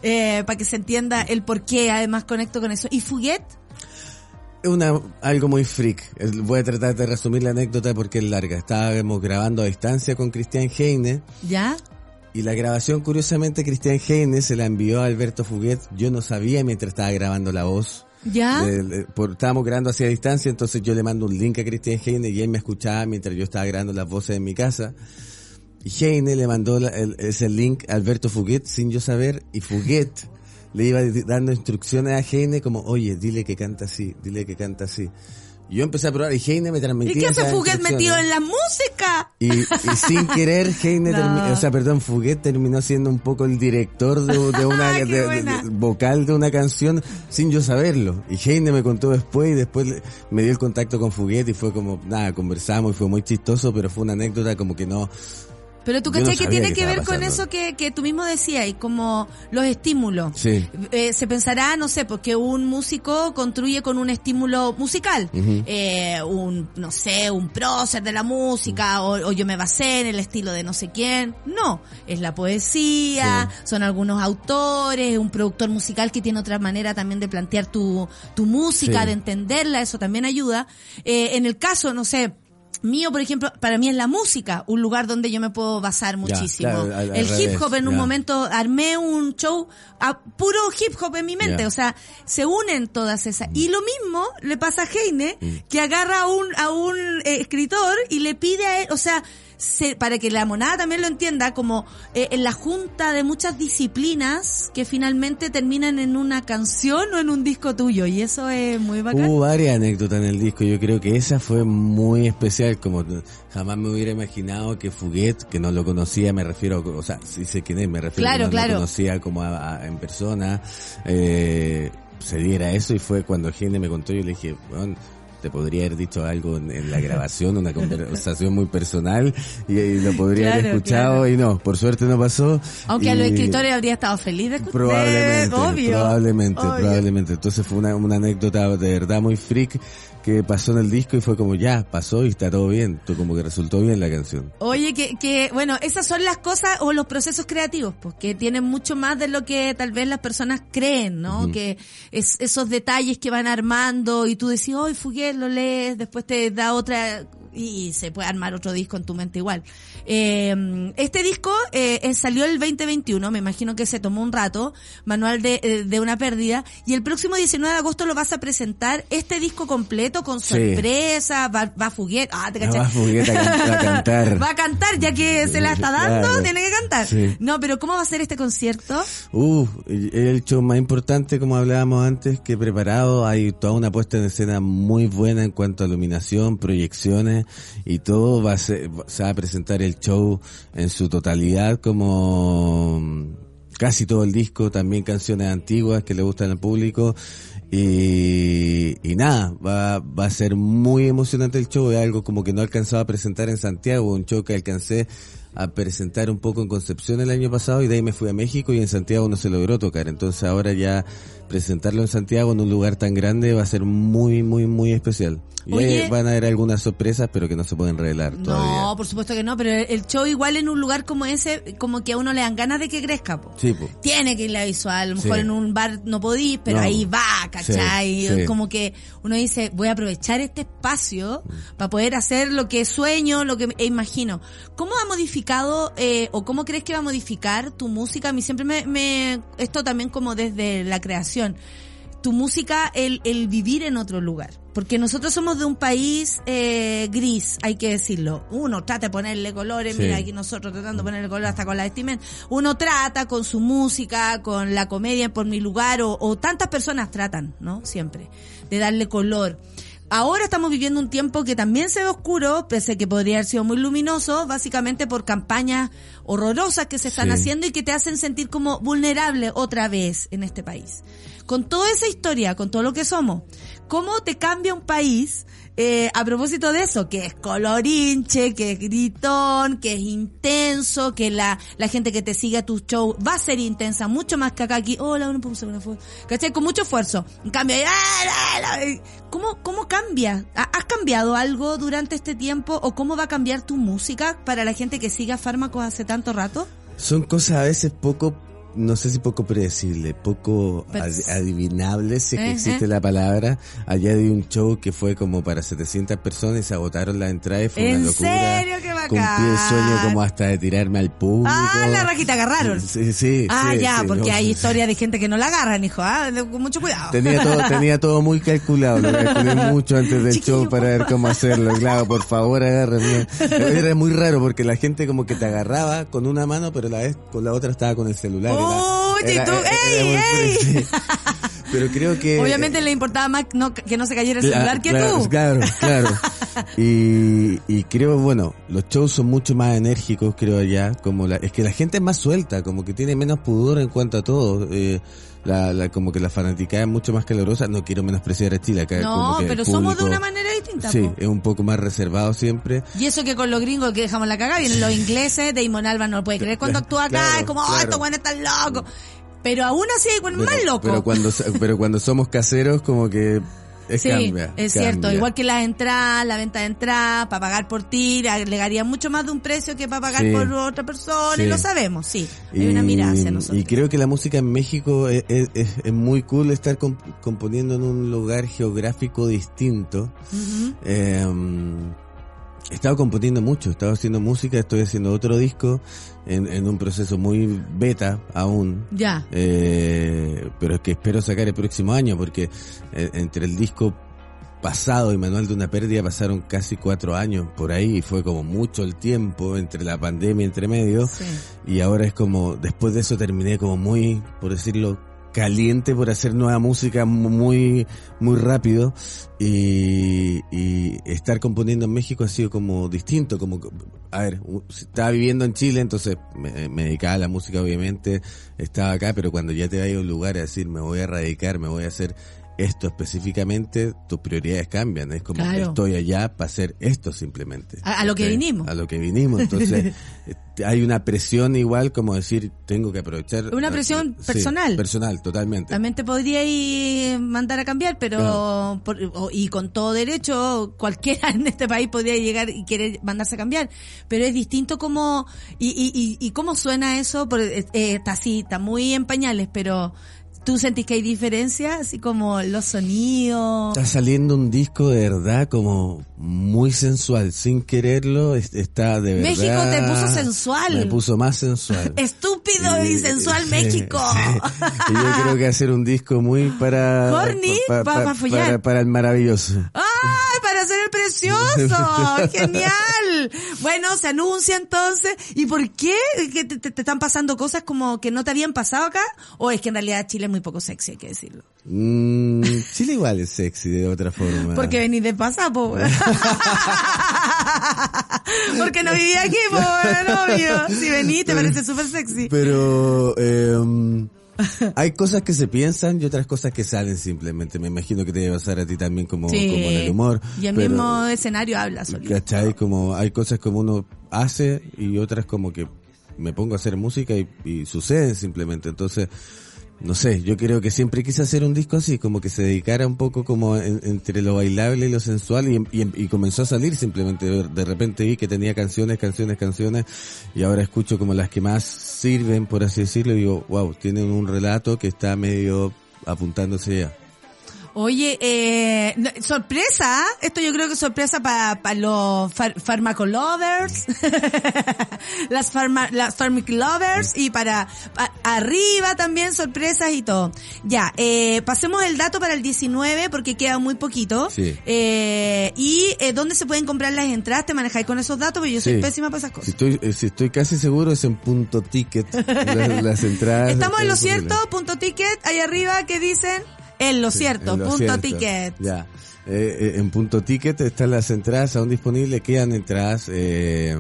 Eh, para que se entienda el por qué, además conecto con eso. ¿Y Fuguet? Es una, algo muy freak. Voy a tratar de resumir la anécdota porque es larga. Estábamos grabando a distancia con Cristian Heine ¿Ya? y la grabación, curiosamente, Cristian Heine se la envió a Alberto Fuguet. Yo no sabía mientras estaba grabando la voz. ¿Ya? Por- estábamos grabando hacia distancia, entonces yo le mando un link a Cristian Heine y él me escuchaba mientras yo estaba grabando las voces en mi casa. Y Heine le mandó la- el- ese link a Alberto Fuguet sin yo saber y Fuguet le iba dando instrucciones a Heine como, oye, dile que canta así, dile que canta así. Yo empecé a probar y Heine me transmitía ¿Y qué hace Fuguet metido en la música? Y, y sin querer, Heine, No. o sea, perdón, Fuguet terminó siendo un poco el director de, de una Qué de- de- vocal de una canción sin yo saberlo. Y Heine me contó después y después me dio el contacto con Fuguet y fue como, nada, conversamos y fue muy chistoso, pero fue una anécdota como que no, Pero tú Yo no cachai que tiene que ver con eso que, que tú mismo decías, y como los estímulos. sí. Eh, se pensará, no sé, porque un músico construye con un estímulo musical. Eh, un, no sé, un prócer de la música, o, o yo me basé en el estilo de no sé quién. No, es la poesía, son algunos autores, un productor musical que tiene otra manera también de plantear tu, tu música, Sí. de entenderla, eso también ayuda. Eh, en el caso, no sé, Mío, por ejemplo, para mí es la música, un lugar donde yo me puedo basar muchísimo. claro, al- al el hip hop en un momento armé un show a puro hip hop en mi mente, o sea, se unen todas esas. Y lo mismo le pasa a Heine, Mm. que agarra a un a un eh, escritor y le pide a él, o sea, se- para que la monada también lo entienda, como eh, en la junta de muchas disciplinas que finalmente terminan en una canción o en un disco tuyo, y eso es muy bacán. Hubo varias anécdotas en el disco, yo creo que esa fue muy especial, como jamás me hubiera imaginado que Fuguet, que no lo conocía, me refiero, o sea, sí sé quién es, me refiero Claro, que no claro. lo conocía como a- a- en persona, eh, se diera eso y fue cuando Gene me contó, yo le dije, "Weón, te podría haber dicho algo en, en la grabación, una conversación muy personal y, y lo podría haber escuchado claro. y no, por suerte no pasó. Aunque a los Y- escritores habría estado feliz de escuchar. Probablemente, obvio. probablemente, obvio. probablemente. Entonces fue una, una anécdota de verdad muy freak que pasó en el disco y fue como ya, pasó y está todo bien. Tú como que resultó bien la canción. Oye, que, que, bueno, esas son las cosas o los procesos creativos, pues, que tienen mucho más de lo que tal vez las personas creen, ¿no? Que es esos detalles que van armando y tú decís, hoy Fuguet lo lees, después te da otra y se puede armar otro disco en tu mente igual. Eh, este disco eh, salió el 2021, me imagino que se tomó un rato, Manual de, eh, de una pérdida, y el próximo 19 de agosto lo vas a presentar, este disco completo con Sí. sorpresa, va, va Fuguet, ah, te Ah, va Fuguet a can- a cantar. Va a cantar, ya que se la está dando, Claro. tiene que cantar. Sí. No, pero ¿cómo va a ser este concierto? Uh, el show más importante, como hablábamos antes, que preparado. Hay toda una puesta en escena muy buena en cuanto a iluminación, proyecciones y todo. Va a ser, se va a presentar el show en su totalidad como, casi todo el disco, también canciones antiguas que le gustan al público. Y, nada, va, va a ser muy emocionante el show, es algo como que no alcanzaba a presentar en Santiago, un show que alcancé a presentar un poco en Concepción el año pasado y de ahí me fui a México y en Santiago no se logró tocar, entonces ahora ya presentarlo en Santiago en un lugar tan grande va a ser muy, muy, muy especial. Y Oye. ahí van a haber algunas sorpresas, pero que no se pueden revelar todavía. No, por supuesto que no, pero el show igual en un lugar como ese, como que a uno le dan ganas de que crezca, po. Sí, po. Tiene que ir la visual, a lo mejor Sí. en un bar no podís, pero No. ahí va, ¿cachai? Sí. Como que uno dice, voy a aprovechar este espacio para poder hacer lo que sueño, lo que e imagino. ¿Cómo ha modificado, eh, o cómo crees que va a modificar tu música? A mí siempre me, me esto también como desde la creación tu música el, el vivir en otro lugar. Porque nosotros somos de un país eh, gris, hay que decirlo. Uno trata de ponerle colores, Sí. mira aquí nosotros tratando de ponerle color hasta con la vestimenta. Uno trata con su música, con la comedia por mi lugar, o, o tantas personas tratan, ¿no? Siempre, de darle color. Ahora estamos viviendo un tiempo que también se ve oscuro, pese a que podría haber sido muy luminoso, básicamente por campañas horrorosas que se están Sí. haciendo y que te hacen sentir como vulnerable otra vez en este país. Con toda esa historia, con todo lo que somos, ¿cómo te cambia un país eh, a propósito de eso? Que es colorinche, que es gritón, que es intenso, que la, la gente que te sigue a tu show va a ser intensa, mucho más que acá aquí. Hola, una pausa, una foto. ¿Cachai? Con mucho esfuerzo. En cambio, ¡ah! ¿cómo, cómo cambia? ¿Ha- ¿Has cambiado algo durante este tiempo o cómo va a cambiar tu música para la gente que siga fármacos hace tanto rato? Son cosas a veces poco, no sé si poco predecible, poco Pero- ad- adivinables, si es que existe la palabra. Allá di un show que fue como para 700 personas y se agotaron las entradas y fue ¿En una locura. serio? ¡Qué bacán! Cumplí el sueño como hasta de tirarme al público. Ah, la rajita agarraron. Sí, sí. Ah, sí, ya, sí, porque no. hay historias de gente que no la agarran, hijo, ah, de- con mucho cuidado. Tenía todo, tenía todo muy calculado, lo calculé mucho antes del Chiquillo, show para ver cómo hacerlo. Claro, por favor, agárrenme. Era muy raro porque la gente como que te agarraba con una mano, pero la vez con la otra estaba con el celular. Oye, era- tú, era- ¡ey, ey! Pero creo que... Obviamente le importaba más no- que no se cayera el celular que claro, tú. Claro, claro. Y, y creo, bueno, los shows son mucho más enérgicos, creo allá. Como la, es que la gente es más suelta, como que tiene menos pudor en cuanto a todo. Eh, la, la, como que la fanaticada es mucho más calurosa. No quiero menospreciar a Chile acá. como No, que el pero somos de una manera distinta. Sí, po. es un poco más reservado siempre. Y eso que con los gringos que dejamos la cagada, vienen los ingleses, Damon Alba no lo puede creer cuando actúa acá, Claro, es como, oh, claro. estos buenos están locos. Pero aún así hay buenos Pero, más locos. pero cuando pero cuando somos caseros como que es Sí, cambia. es cierto. cambia. Igual que las entradas, la venta de entradas, para pagar por ti, agregaría mucho más de un precio que para pagar Sí. por otra persona, y lo sabemos, sí. Hay una mirada hacia nosotros. y creo que la música en México es, es- es- es muy cool estar comp- componiendo en un lugar geográfico distinto. Eh, he estado componiendo mucho, he estado haciendo música, estoy haciendo otro disco en, en un proceso muy beta aún. Ya. Eh, pero es que espero sacar el próximo año porque eh, entre el disco pasado y Manual de una Pérdida pasaron casi cuatro años por ahí y fue como mucho el tiempo entre la pandemia entre medio Sí. y ahora es como después de eso terminé como muy por decirlo caliente por hacer nueva música mu- muy muy rápido y, y estar componiendo en México ha sido como distinto como a ver estaba viviendo en Chile entonces me, me dedicaba a la música obviamente estaba acá pero cuando ya te vas a un lugar a decir me voy a radicar me voy a hacer esto específicamente tus prioridades cambian es como Claro. estoy allá para hacer esto simplemente A- a lo que vinimos. a lo que vinimos entonces eh, hay una presión igual como decir tengo que aprovechar Una presión Sí, personal. personal totalmente También te podría ir mandar a cambiar, pero por- o- y con todo derecho, cualquiera en este país podría llegar y querer mandarse a cambiar. Pero es distinto como y, y, y, y cómo suena eso, porque, eh, está así, está muy en pañales, pero tú sentís que hay diferencia, así como los sonidos. está saliendo un disco de verdad como muy sensual sin quererlo es- está de verdad México te puso sensual. me puso más sensual Estúpido y sensual sí, México. sí. Y yo creo que hacer un disco muy para Horny, pa- pa para, para el maravilloso ¡Ay, para hacer el precioso. Genial. Bueno, se anuncia entonces. ¿Y por qué? ¿Que te, te- te están pasando cosas como que no te habían pasado acá? ¿O es que en realidad Chile es muy poco sexy, hay que decirlo? Mm, Chile igual es sexy de otra forma. Porque venís de pasapo. Porque no viví aquí, po, bueno, obvio. Si venís, te parece súper sexy. Pero eh, hay cosas que se piensan y otras cosas que salen simplemente. Me imagino que te debe pasar a ti también como, Sí. como en el humor. Y el pero- mismo escenario habla solito. ¿Cachai? Como hay cosas como uno hace y otras como que me pongo a hacer música y, y suceden simplemente. Entonces, no sé, yo creo que siempre quise hacer un disco así, como que se dedicara un poco como en- entre lo bailable y lo sensual y, y- comenzó a salir simplemente. De, de repente vi que tenía canciones, canciones, canciones y ahora escucho como las que más sirven, por así decirlo, y digo, wow, tienen un relato que está medio apuntándose ya. Oye, eh, no, sorpresa, ¿ah? esto yo creo que es sorpresa para los far, farmacolovers, las farma, las pharmac lovers y para pa- arriba también sorpresas y todo. Ya, eh, pasemos el dato para el 19 porque queda muy poquito. Sí. Eh, y eh, dónde se pueden comprar las entradas, te manejáis con esos datos, porque yo soy Sí. pésima para esas Si cosas. estoy, eh, si estoy casi seguro es en punto ticket, las, las entradas. Estamos en lo cierto, punto ticket, ahí arriba que dicen en lo Sí, cierto, en lo punto cierto. ticket. Ya. Eh, eh, en punto ticket están las entradas aún disponibles, quedan entradas, eh,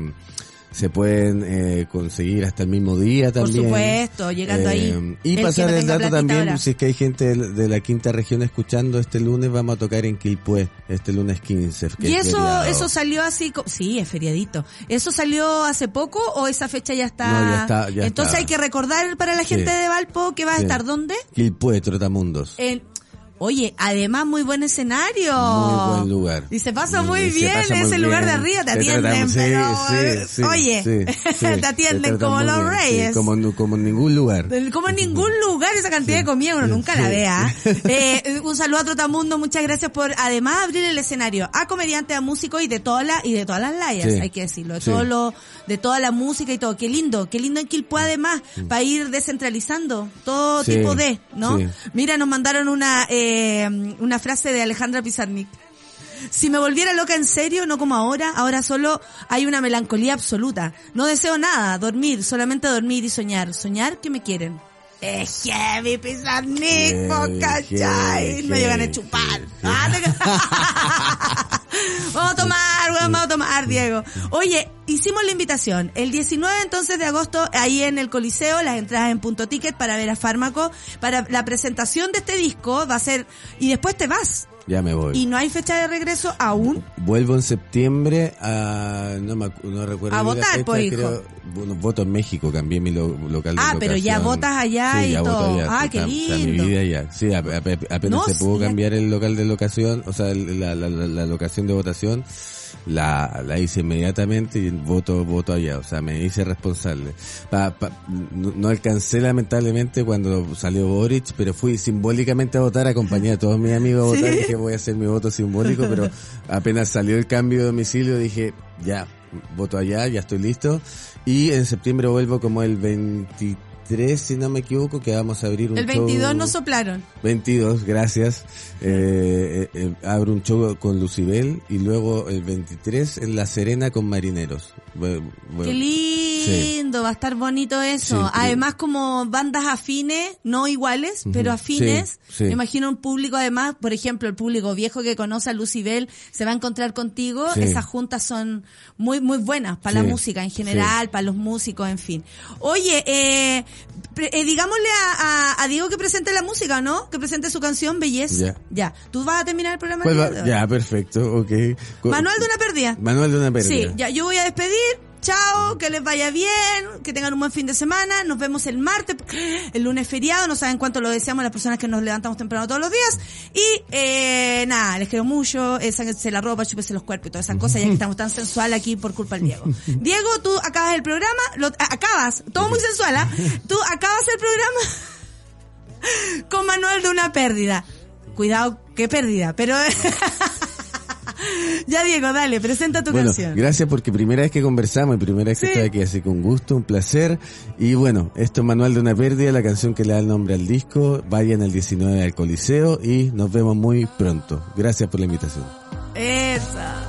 se pueden eh, conseguir hasta el mismo día Por también. supuesto, llegando ahí. Eh, Y El pasar no el dato también, ahora. si es que hay gente de, de la quinta región escuchando este lunes, vamos a tocar en Quilpué, este lunes 15. que ¿Y es eso, feriado. eso salió así? Sí, es feriadito. ¿Eso salió hace poco o esa fecha ya está? No, ya está, ya Entonces está. hay que recordar para la Sí. gente de Valpo que va a Sí. estar ¿dónde? Quilpué, Trotamundos. En, oye, además muy buen escenario. Muy buen lugar. Y se pasa muy bien, pasa muy ese lugar de arriba, te atienden, sí, pero, sí, eh, sí, oye, te atienden como los reyes. como, en- como en ningún lugar. Como en ningún lugar esa cantidad de comida uno nunca la vea. Eh, un saludo a Trotamundo, muchas gracias por además abrir el escenario a comediantes, a músicos y de todas las y de todas las layas, hay que decirlo, de todo lo de toda la música y todo. Qué lindo, qué lindo en Quilpue además para ir descentralizando todo Mm. Tipo de, ¿no? Mira, nos mandaron una eh, una frase de Alejandra Pizarnik. Si me volviera loca en serio, no como ahora, ahora solo hay una melancolía absoluta. No deseo nada, dormir, solamente dormir y soñar. Soñar que me quieren. Es heavy, Pizarnik, ¿cachai? Me llegan a chupar. vamos a tomar, vamos a tomar, Diego. Oye, hicimos la invitación. El 19 entonces de agosto, ahí en el Coliseo, las entradas en punto ticket para ver a Fármaco, para la presentación de este disco va a ser, y después te vas. Ya me voy. Y no hay fecha de regreso aún. Vuelvo en septiembre a, no me no recuerdo A votar, fecha, pues, hijo. creo- voto en México, cambié mi lo- local de Ah, pero ya votas allá Sí, y ya voto todo. allá, Ah, qué está- está lindo. mi vida allá. Sí, ap- ap- apenas No, se pudo cambiar el local de locación, o sea, el- la, la, la, la locación de votación, la, la hice inmediatamente y voto, voto allá, o sea, me hice responsable. Pa- pa- no, no alcancé lamentablemente cuando salió Boric, pero fui simbólicamente a votar, acompañé a todos mis amigos a votar, dije voy a hacer mi voto simbólico, pero apenas salió el cambio de domicilio dije, ya, voto allá, ya estoy listo. Y en septiembre vuelvo como el 23, si no me equivoco, que vamos a abrir un El 22 show- nos soplaron. 22, gracias. Eh, eh, eh, abro un show con Lucibel y luego el 23 en La Serena con Marineros. Bueno, Qué lindo, va a estar bonito eso. Sí, además como bandas afines, no iguales, pero afines. sí. Me imagino un público además, por ejemplo, el público viejo que conoce a Lucibel se va a encontrar contigo. Esas juntas son muy muy buenas para la música en general, para los músicos, en fin. Oye, eh, eh, digámosle a, a- a Diego que presente la música, ¿no? Que presente su canción Belleza. Ya. Ya. ¿Tú vas a terminar el programa? Ya, perfecto, ok. Manual de una pérdida. Manual de una pérdida. Sí, ya yo voy a despedir. Chao, que les vaya bien, que tengan un buen fin de semana. Nos vemos el martes, el lunes feriado. No saben cuánto lo deseamos las personas que nos levantamos temprano todos los días. Y eh, nada, les quiero mucho. Eh, la ropa, chúpese los cuerpos y todas esas cosas, ya que estamos tan sensual aquí por culpa del Diego. Diego, tú acabas el programa, lo, acabas, todo muy sensual, ¿ah? Tú acabas el programa con manual de una pérdida. Cuidado, qué pérdida, pero... ya Diego, dale, presenta tu Bueno, canción. gracias porque primera vez que conversamos y primera vez que Sí. estoy aquí, así con gusto, un placer. Y bueno, esto es Manual de una pérdida, la canción que le da el nombre al disco. Vayan el 19 al Coliseo y nos vemos muy pronto. Gracias por la invitación. Eso.